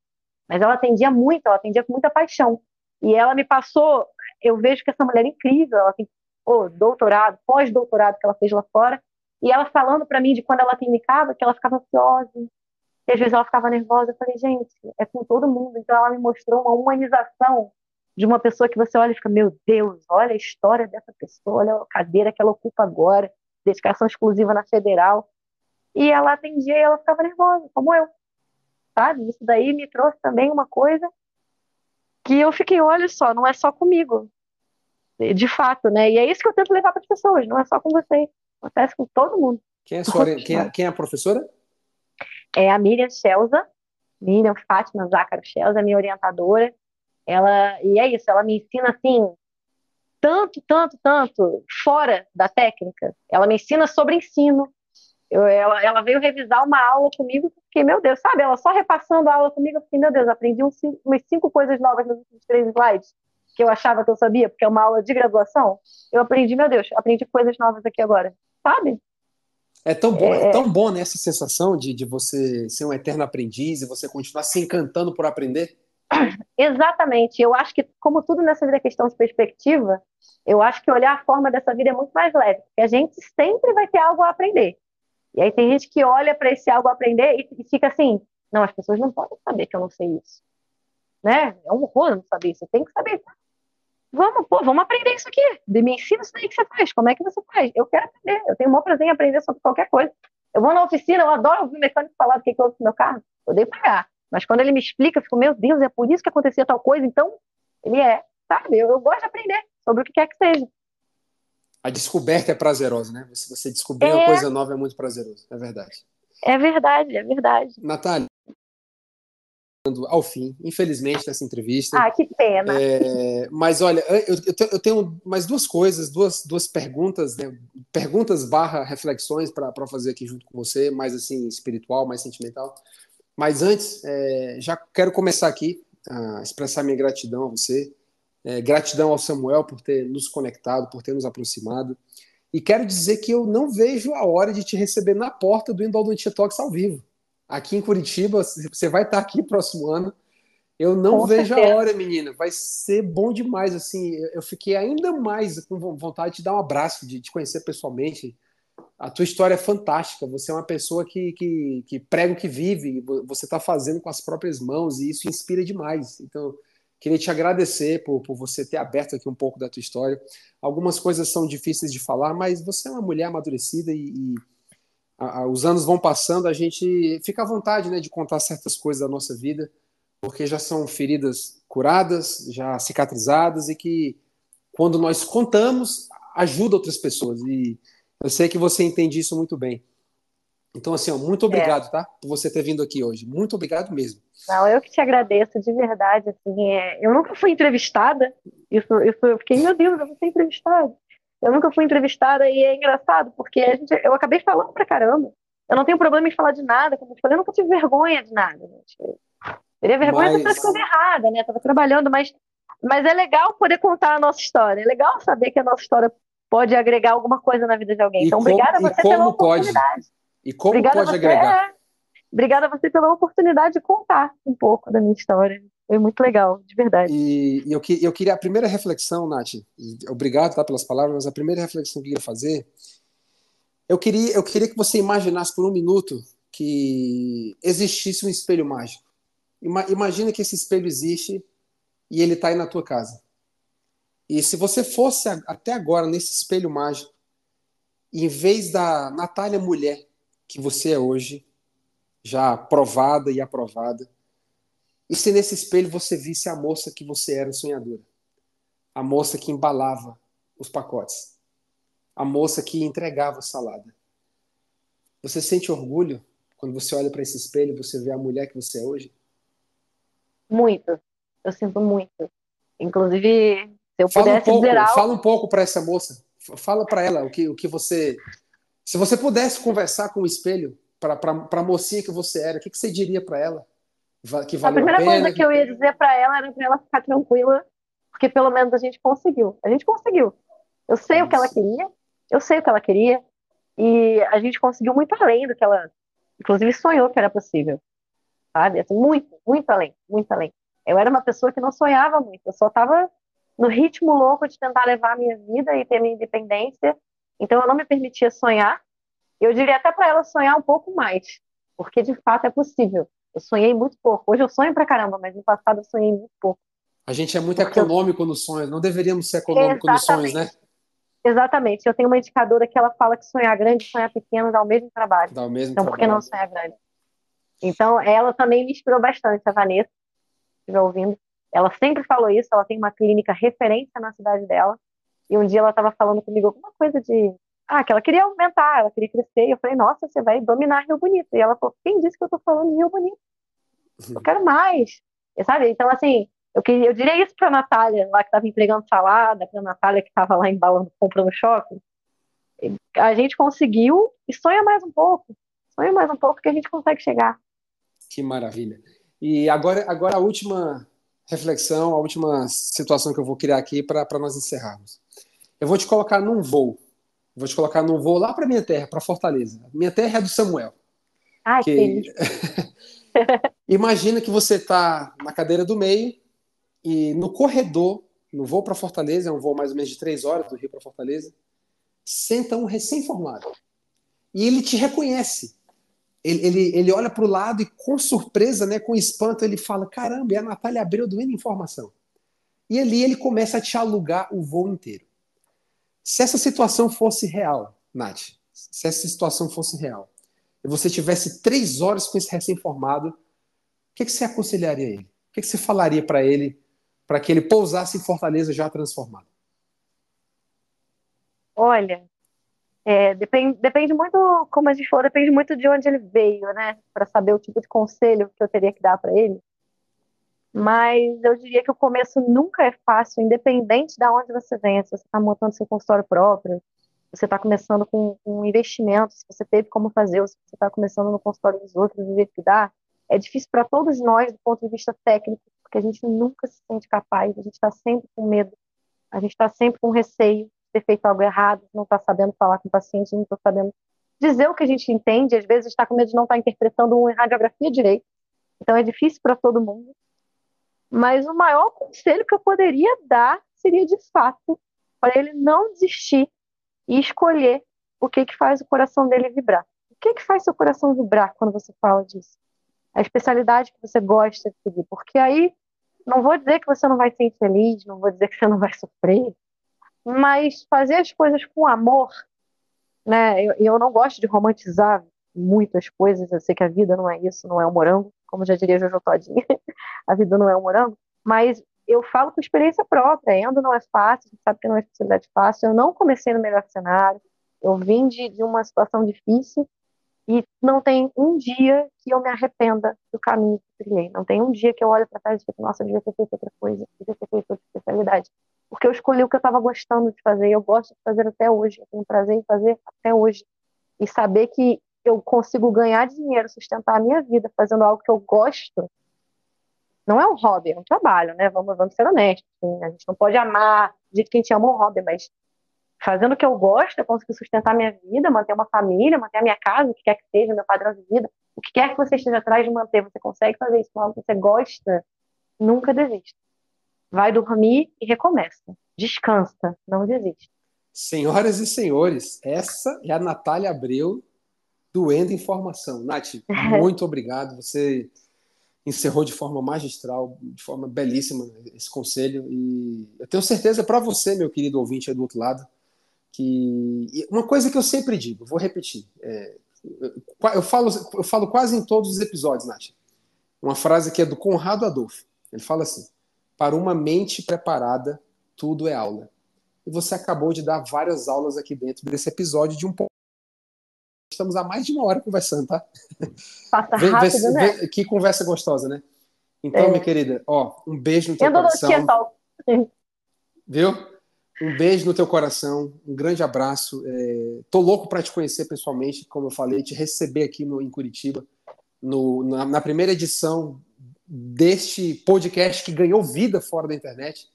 mas ela atendia muito, ela atendia com muita paixão. E ela me passou, eu vejo que essa mulher é incrível, ela tem oh, doutorado, pós-doutorado que ela fez lá fora, e ela falando para mim de quando ela clinicava, que ela ficava ansiosa, que às vezes ela ficava nervosa. Eu falei, gente, é com todo mundo. Então ela me mostrou uma humanização de uma pessoa que você olha e fica, meu Deus, olha a história dessa pessoa, olha a cadeira que ela ocupa agora, dedicação exclusiva na federal. E ela atendia e ela ficava nervosa, como eu. Sabe? Isso daí me trouxe também uma coisa que eu fiquei, olha só, não é só comigo. De fato, né? E é isso que eu tento levar para as pessoas, não é só com vocês. Acontece com todo mundo. Quem é, sua, quem é, quem é a professora? É a Miriam Schelza, Miriam Fátima Zácaro Schelza, minha orientadora. Ela, e é isso, ela me ensina assim, tanto, tanto, tanto, fora da técnica. Ela me ensina sobre ensino. Eu, ela, ela, veio revisar uma aula comigo, fiquei, meu Deus, sabe? Ela só repassando a aula comigo, eu fiquei, meu Deus, aprendi uns, umas cinco coisas novas nos últimos três slides, que eu achava que eu sabia, porque é uma aula de graduação. Eu aprendi, meu Deus, aprendi coisas novas aqui agora, sabe? É tão bom, é, é tão bom né, essa sensação de, de você ser um eterno aprendiz e você continuar se encantando por aprender. Exatamente. Eu acho que, como tudo nessa vida é questão de perspectiva, eu acho que olhar a forma dessa vida é muito mais leve, porque a gente sempre vai ter algo a aprender. E aí tem gente que olha para esse algo aprender e, e, fica assim: não, as pessoas não podem saber que eu não sei isso. Né? É um horror não saber isso. Tenho que saber. Vamos, pô, vamos aprender isso aqui. Me ensina isso daí que você faz. Como é que você faz? Eu quero aprender. Eu tenho o maior prazer em aprender sobre qualquer coisa. Eu vou na oficina, eu adoro ouvir o mecânico falar do que, que eu ouço no meu carro. Eu odeio pagar. Mas quando ele me explica, eu fico, meu Deus, é por isso que acontecia tal coisa. Então, ele é, sabe? Eu, eu gosto de aprender sobre o que quer que seja. A descoberta é prazerosa, né? Se você descobrir é... uma coisa nova, é muito prazeroso. É verdade. É verdade, é verdade. Natália, ao fim, infelizmente, dessa entrevista. Ah, que pena. É, mas olha, eu, eu, tenho mais duas coisas, duas, duas perguntas, né? Perguntas barra reflexões para fazer aqui junto com você, mais assim, espiritual, mais sentimental. Mas antes, é, já quero começar aqui a expressar minha gratidão a você, é, gratidão ao Samuel por ter nos conectado, por ter nos aproximado. E quero dizer que eu não vejo a hora de te receber na porta do Endodontia Talks ao vivo. Aqui em Curitiba, você vai estar aqui próximo ano. Eu não com vejo certeza. a hora, menina. Vai ser bom demais. Assim, eu fiquei ainda mais com vontade de dar um abraço, de te conhecer pessoalmente a tua história é fantástica. Você é uma pessoa que, que, que prega o que vive, você está fazendo com as próprias mãos e isso inspira demais. Então, queria te agradecer por, por você ter aberto aqui um pouco da tua história. Algumas coisas são difíceis de falar, mas você é uma mulher amadurecida e, e a, a, os anos vão passando, a gente fica à vontade né, de contar certas coisas da nossa vida, porque já são feridas curadas, já cicatrizadas e que quando nós contamos, ajuda outras pessoas. E eu sei que você entende isso muito bem. Então, assim, ó, muito obrigado, é. tá? Por você ter vindo aqui hoje. Muito obrigado mesmo. Não, eu que te agradeço, de verdade. Assim, é... Eu nunca fui entrevistada. Isso, isso, eu fiquei, meu Deus, eu vou ser entrevistada. Eu nunca fui entrevistada e é engraçado, porque a gente, eu acabei falando pra caramba. Eu não tenho problema em falar de nada, como eu falei, eu nunca tive vergonha de nada, gente. Teria vergonha mas... de fazer coisa errada, né? Tava trabalhando, mas, mas é legal poder contar a nossa história. É legal saber que a nossa história pode agregar alguma coisa na vida de alguém. E então, como, obrigada a você pela oportunidade. Pode? E como obrigada pode agregar? Obrigada a você pela oportunidade de contar um pouco da minha história. Foi muito legal, de verdade. E, e eu, eu queria a primeira reflexão, Nath, obrigado tá, pelas palavras, mas a primeira reflexão que eu queria fazer, eu queria, eu queria que você imaginasse por um minuto que existisse um espelho mágico. Imagina que esse espelho existe e ele está aí na tua casa. E se você fosse até agora nesse espelho mágico, em vez da Natália mulher que você é hoje, já provada e aprovada, e se nesse espelho você visse a moça que você era sonhadora, a moça que embalava os pacotes, a moça que entregava a salada. Você sente orgulho quando você olha para esse espelho, você vê a mulher que você é hoje? Muito. Eu sinto muito. Inclusive, se eu fala pudesse um pouco, dizer algo... Fala um pouco para essa moça. Fala para ela o que, o que você... Se você pudesse conversar com o espelho, para a mocinha que você era, o que, que você diria para ela? que valeu a primeira a coisa que eu ia dizer para ela era para ela ficar tranquila, porque pelo menos a gente conseguiu. A gente conseguiu. Eu sei o que ela queria, eu sei o que ela queria, e a gente conseguiu muito além do que ela, inclusive, sonhou que era possível. Sabe? Assim, muito, muito além, muito além. Eu era uma pessoa que não sonhava muito, eu só estava no ritmo louco de tentar levar a minha vida e ter minha independência. Então eu não me permitia sonhar. Eu diria até para ela sonhar um pouco mais, porque de fato é possível. Eu sonhei muito pouco. Hoje eu sonho pra caramba, mas no passado eu sonhei muito pouco. A gente é muito Porque econômico eu... nos sonhos, não deveríamos ser econômicos nos sonhos, né? Exatamente. Eu tenho uma indicadora que ela fala que sonhar grande e sonhar pequeno dá o mesmo trabalho. Dá o mesmo então, trabalho. por que não sonhar grande? Então, ela também me inspirou bastante, a Vanessa, que estiver ouvindo. Ela sempre falou isso, ela tem uma clínica referência na cidade dela. E um dia ela estava falando comigo alguma coisa de ah, que ela queria aumentar, ela queria crescer. E eu falei, nossa, você vai dominar Rio Bonito. E ela falou, quem disse que eu tô falando de Rio Bonito? Eu quero mais. E, sabe? Então, assim, eu, queria, eu diria isso pra Natália, lá que tava entregando salada, pra Natália que tava lá embalando, comprando shopping. A gente conseguiu e sonha mais um pouco. Sonha mais um pouco que a gente consegue chegar. Que maravilha. E agora, agora a última reflexão, a última situação que eu vou criar aqui para nós encerrarmos. Eu vou te colocar num voo Vou te colocar num voo lá para minha terra, para Fortaleza. Minha terra é do Samuel. Ai, que... Imagina que você está na cadeira do meio e no corredor, no voo para Fortaleza, é um voo mais ou menos de três horas do Rio para Fortaleza, senta um recém-formado. E ele te reconhece. Ele, ele, ele olha para o lado e, com surpresa, né, com espanto, ele fala: Caramba, é a Natália Abreu do N Informação. E ali ele começa a te alugar o voo inteiro. Se essa situação fosse real, Nath, se essa situação fosse real, e você tivesse três horas com esse recém-formado, o que, que você aconselharia a ele? O que, que você falaria para ele para que ele pousasse em Fortaleza já transformado? Olha, é, depende, depende muito, como a gente falou, depende muito de onde ele veio, né? Para saber o tipo de conselho que eu teria que dar para ele. Mas eu diria que o começo nunca é fácil, independente de onde você vem. Se você está montando seu consultório próprio, você está começando com um investimento, se você teve como fazer, ou se você está começando no consultório dos outros e ver que dá, é difícil para todos nós do ponto de vista técnico, porque a gente nunca se sente capaz, a gente está sempre com medo, a gente está sempre com receio de ter feito algo errado, não está sabendo falar com o paciente, não está sabendo dizer o que a gente entende, às vezes está com medo de não estar tá interpretando uma radiografia direito. Então é difícil para todo mundo. Mas o maior conselho que eu poderia dar seria, de fato, para ele não desistir e escolher o que, que faz o coração dele vibrar. O que, que faz seu coração vibrar quando você fala disso? A especialidade que você gosta de seguir. Porque aí, não vou dizer que você não vai ser infeliz, não vou dizer que você não vai sofrer, mas fazer as coisas com amor, né? Eu, eu não gosto de romantizar muitas coisas, eu sei que a vida não é isso, não é um morango, como já diria Jojo Todinho, a vida não é um morango, mas eu falo com experiência própria, endo não é fácil, sabe que não é especialidade fácil, eu não comecei no melhor cenário, eu vim de, de uma situação difícil e não tem um dia que eu me arrependa do caminho que trilhei, não tem um dia que eu olho para trás e digo, nossa, eu devia ter feito outra coisa, devia ter feito outra especialidade, porque eu escolhi o que eu estava gostando de fazer, eu gosto de fazer até hoje, eu tenho prazer em fazer até hoje, e saber que eu consigo ganhar dinheiro, sustentar a minha vida fazendo algo que eu gosto, não é um hobby, é um trabalho, né? Vamos, vamos ser honestos. Assim, a gente não pode amar do jeito que a gente ama um hobby, mas fazendo o que eu gosto, eu consigo sustentar a minha vida, manter uma família, manter a minha casa, o que quer que seja, meu padrão de vida, o que quer que você esteja atrás de manter, você consegue fazer isso com algo que você gosta, nunca desista. Vai dormir e recomeça. Descansa, não desista. Senhoras e senhores, essa é a Natália Abreu doendo informação. Nath, muito obrigado. Você encerrou de forma magistral, de forma belíssima esse conselho. E eu tenho certeza para você, meu querido ouvinte aí do outro lado, que uma coisa que eu sempre digo, vou repetir. É, eu, falo, eu falo quase em todos os episódios, Nath. Uma frase que é do Conrado Adolfo. Ele fala assim: para uma mente preparada, tudo é aula. E você acabou de dar várias aulas aqui dentro desse episódio de um pouco estamos há mais de uma hora conversando, tá? Passa vê, rápido, vê, né? Vê, que conversa gostosa, né? Então, é. minha querida, ó, um beijo no teu Eu coração. Viu? Um beijo no teu coração, um grande abraço. É, tô louco para te conhecer pessoalmente, como eu falei, te receber aqui no, em Curitiba, no, na, na primeira edição deste podcast que ganhou vida fora da internet.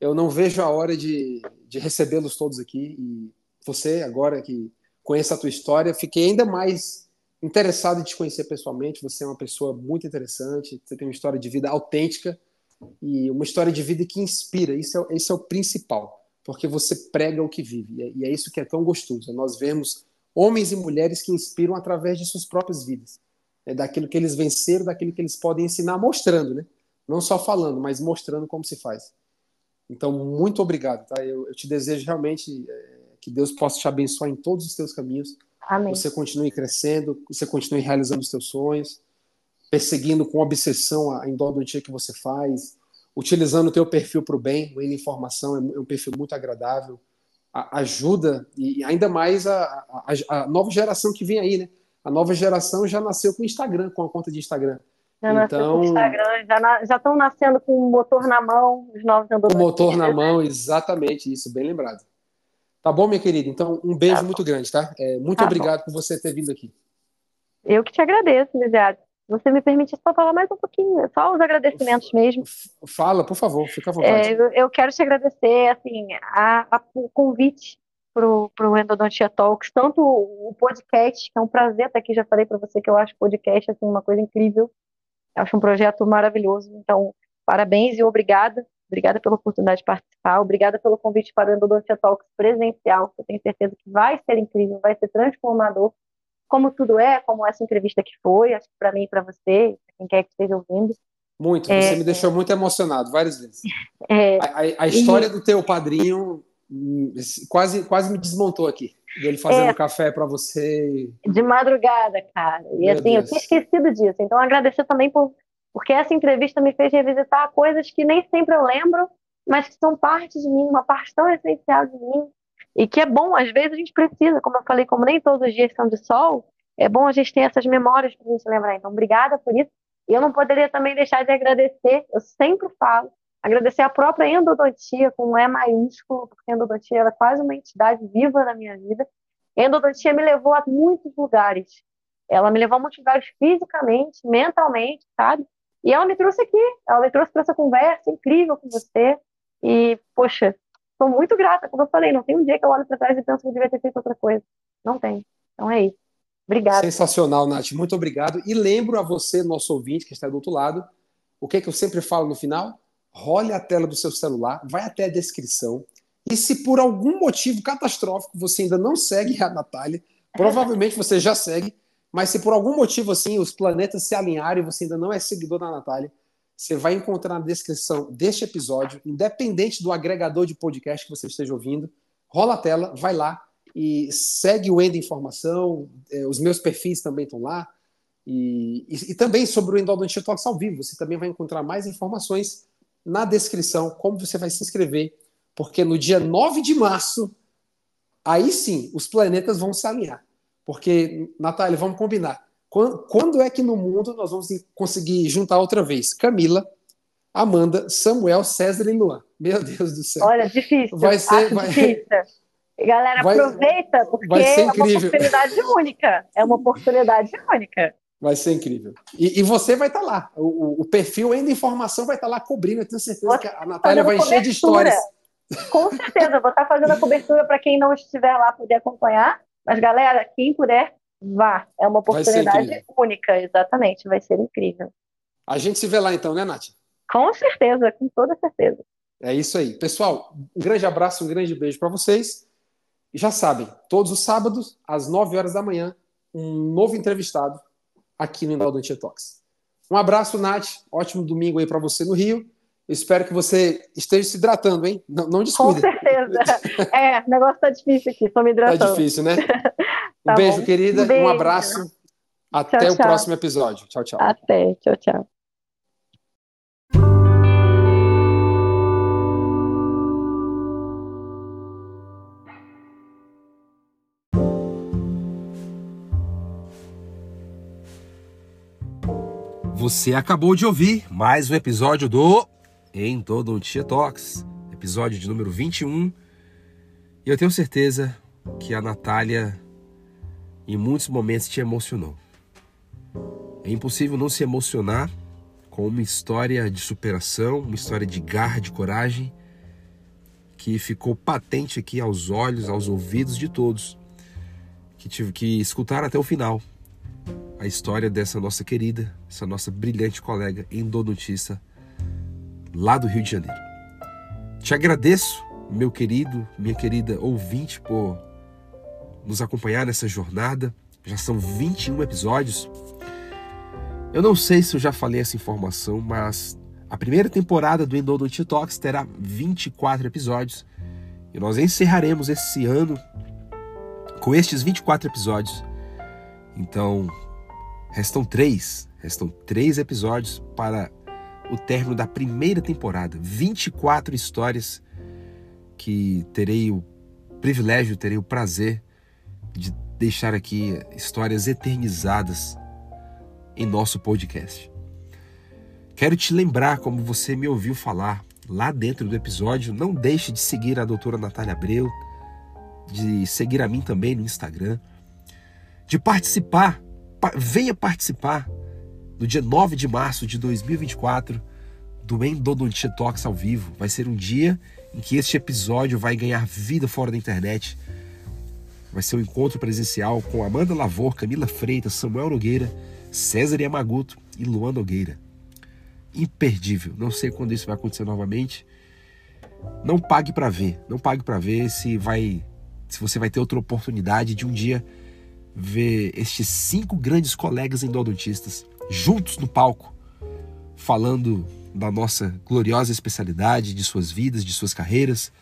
Eu não vejo a hora de, de recebê-los todos aqui. E você, agora que conheço a tua história, fiquei ainda mais interessado em te conhecer pessoalmente. Você é uma pessoa muito interessante, você tem uma história de vida autêntica e uma história de vida que inspira. Isso é, é o principal, porque você prega o que vive e é, é isso que é tão gostoso. Nós vemos homens e mulheres que inspiram através de suas próprias vidas, é daquilo que eles venceram, daquilo que eles podem ensinar, mostrando, né? Não só falando, mas mostrando como se faz. Então, muito obrigado, tá? Eu, eu te desejo realmente é, que Deus possa te abençoar em todos os teus caminhos. Amém. Você continue crescendo, você continue realizando os teus sonhos, perseguindo com obsessão a endodontia que você faz, utilizando o teu perfil para o bem, o Informação é, é um perfil muito agradável, a, ajuda, e ainda mais a, a, a, nova geração que vem aí, né? A nova geração já nasceu com Instagram, com a conta de Instagram. Já então, com Instagram, já, na, já estão nascendo com o motor na mão, os novos Com o motor na mão, exatamente isso, bem lembrado. Tá bom, minha querida? Então, um beijo tá muito grande, tá? É, muito tá obrigado bom. por você ter vindo aqui. Eu que te agradeço, Lisiado. Você me permite só falar mais um pouquinho, só os agradecimentos mesmo. Fala, por favor, fica à vontade. É, eu, eu, quero te agradecer, assim, a, a, o convite para o Endodontia Talks, tanto o podcast, que é um prazer estar aqui, já falei para você que eu acho o podcast assim, uma coisa incrível, eu acho um projeto maravilhoso, então parabéns e obrigada Obrigada pela oportunidade de participar, obrigada pelo convite para o Endodontia Talks presencial, eu tenho certeza que vai ser incrível, vai ser transformador, como tudo é, como essa entrevista que foi, acho que para mim e para você, quem quer que esteja ouvindo. Muito, é, você me deixou muito emocionado várias vezes. É, a, a, a, história e... do teu padrinho hum, quase, quase me desmontou aqui. Ele fazendo é, café para você. De madrugada, cara. E Meu assim, Deus. eu tinha esquecido disso. Então, agradecer também por porque essa entrevista me fez revisitar coisas que nem sempre eu lembro, mas que são parte de mim, uma parte tão essencial de mim, e que é bom, às vezes a gente precisa, como eu falei, como nem todos os dias são de sol, é bom a gente ter essas memórias para a gente lembrar. Então, obrigada por isso. E eu não poderia também deixar de agradecer, eu sempre falo, agradecer a própria endodontia, com um E maiúsculo, porque a endodontia é quase uma entidade viva na minha vida. A endodontia me levou a muitos lugares. Ela me levou a muitos lugares fisicamente, mentalmente, sabe? E ela me trouxe aqui, ela me trouxe para essa conversa incrível com você. E, poxa, estou muito grata, como eu falei, não tem um dia que eu olho para trás e penso que eu devia ter feito outra coisa. Não tem. Então é isso. Obrigada. Sensacional, Nath. Muito obrigado. E lembro a você, nosso ouvinte, que está do outro lado, o que, é que eu sempre falo no final? Role a tela do seu celular, vai até a descrição. E se por algum motivo catastrófico você ainda não segue a Natália, provavelmente você já segue, mas se por algum motivo assim os planetas se alinharem e você ainda não é seguidor da Natália, você vai encontrar na descrição deste episódio, independente do agregador de podcast que você esteja ouvindo, rola a tela, vai lá e segue o Endo Informação, é, os meus perfis também estão lá, e, e, e também sobre o Endodontia Talks ao vivo, você também vai encontrar mais informações na descrição como você vai se inscrever, porque no dia 9 de março, aí sim, os planetas vão se alinhar. Porque, Natália, vamos combinar. Quando, quando é que no mundo nós vamos conseguir juntar outra vez Camila, Amanda, Samuel, César e Luan? Meu Deus do céu. Olha, difícil. Vai ser. Vai... Difícil. Galera, vai, aproveita, porque é uma oportunidade única. É uma oportunidade única. Vai ser incrível. E, e você vai estar tá lá. O, o, perfil ainda informação vai estar tá lá cobrindo. Eu tenho certeza que a Natália vai encher de histórias. Com certeza, vou estar tá fazendo a cobertura para quem não estiver lá poder acompanhar. Mas, galera, quem puder, vá. É uma oportunidade única, exatamente. Vai ser incrível. A gente se vê lá então, né, Nath? Com certeza, com toda certeza. É isso aí. Pessoal, um grande abraço, um grande beijo para vocês. Já sabem, todos os sábados, às 9 horas da manhã, um novo entrevistado aqui no Endodontia Talks. Um abraço, Nath. Ótimo domingo aí para você no Rio. Espero que você esteja se hidratando, hein? Não, não descuide. Com certeza. É, o negócio tá difícil aqui, estou me hidratando. Tá difícil, né? Um tá beijo, bom. querida. Um, beijo. um abraço. Até tchau, o tchau. próximo episódio. Tchau, tchau. Até. Tchau, tchau. Você acabou de ouvir mais um episódio do Endodontia Talks, episódio de número 21. E eu tenho certeza que a Natália, em muitos momentos, te emocionou. É impossível não se emocionar com uma história de superação, uma história de garra, de coragem, que ficou patente aqui aos olhos, aos ouvidos de todos, que tive que escutar até o final a história dessa nossa querida, essa nossa brilhante colega endodontista lá do Rio de Janeiro. Te agradeço, meu querido, minha querida ouvinte, por nos acompanhar nessa jornada. Já são 21 episódios. Eu não sei se eu já falei essa informação, mas a primeira temporada do Endodontia Talks terá 24 episódios. E nós encerraremos esse ano com estes 24 episódios. Então, Restam três, restam três episódios para o término da primeira temporada. 24 histórias que terei o privilégio, terei o prazer de deixar aqui histórias eternizadas em nosso podcast. Quero te lembrar, como você me ouviu falar lá dentro do episódio, não deixe de seguir a doutora Natália Abreu, de seguir a mim também no Instagram, de participar venha participar no dia 9 de março de 2024 do Endodontia Talks ao vivo. Vai ser um dia em que este episódio vai ganhar vida fora da internet. Vai ser um encontro presencial com Amanda Lavor, Camila Freitas, Samuel Nogueira, César Yamaguto e Luan Nogueira. Imperdível. Não sei quando isso vai acontecer novamente. Não pague para ver. Não pague para ver se vai se você vai ter outra oportunidade de um dia ver estes cinco grandes colegas endodontistas juntos no palco, falando da nossa gloriosa especialidade, de suas vidas, de suas carreiras,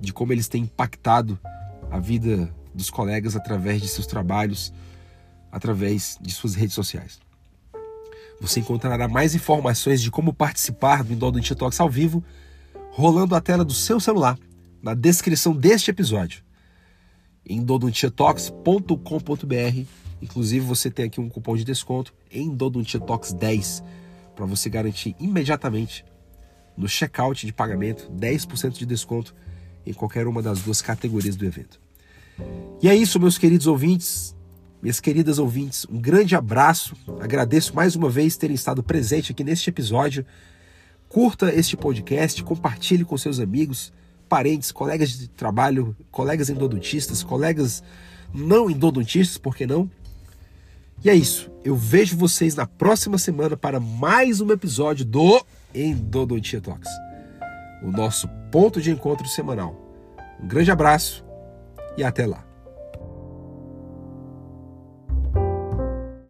de como eles têm impactado a vida dos colegas através de seus trabalhos, através de suas redes sociais. Você encontrará mais informações de como participar do Endodontia Talks ao vivo rolando a tela do seu celular na descrição deste episódio em. Inclusive, você tem aqui um cupom de desconto em Dodontiatox 10 para você garantir imediatamente no checkout de pagamento 10% de desconto em qualquer uma das duas categorias do evento. E é isso, meus queridos ouvintes, minhas queridas ouvintes, um grande abraço. Agradeço mais uma vez terem estado presente aqui neste episódio. Curta este podcast, compartilhe com seus amigos parentes, colegas de trabalho, colegas endodontistas, colegas não endodontistas, por que não? E é isso. Eu vejo vocês na próxima semana para mais um episódio do Endodontia Talks, o nosso ponto de encontro semanal. Um grande abraço e até lá.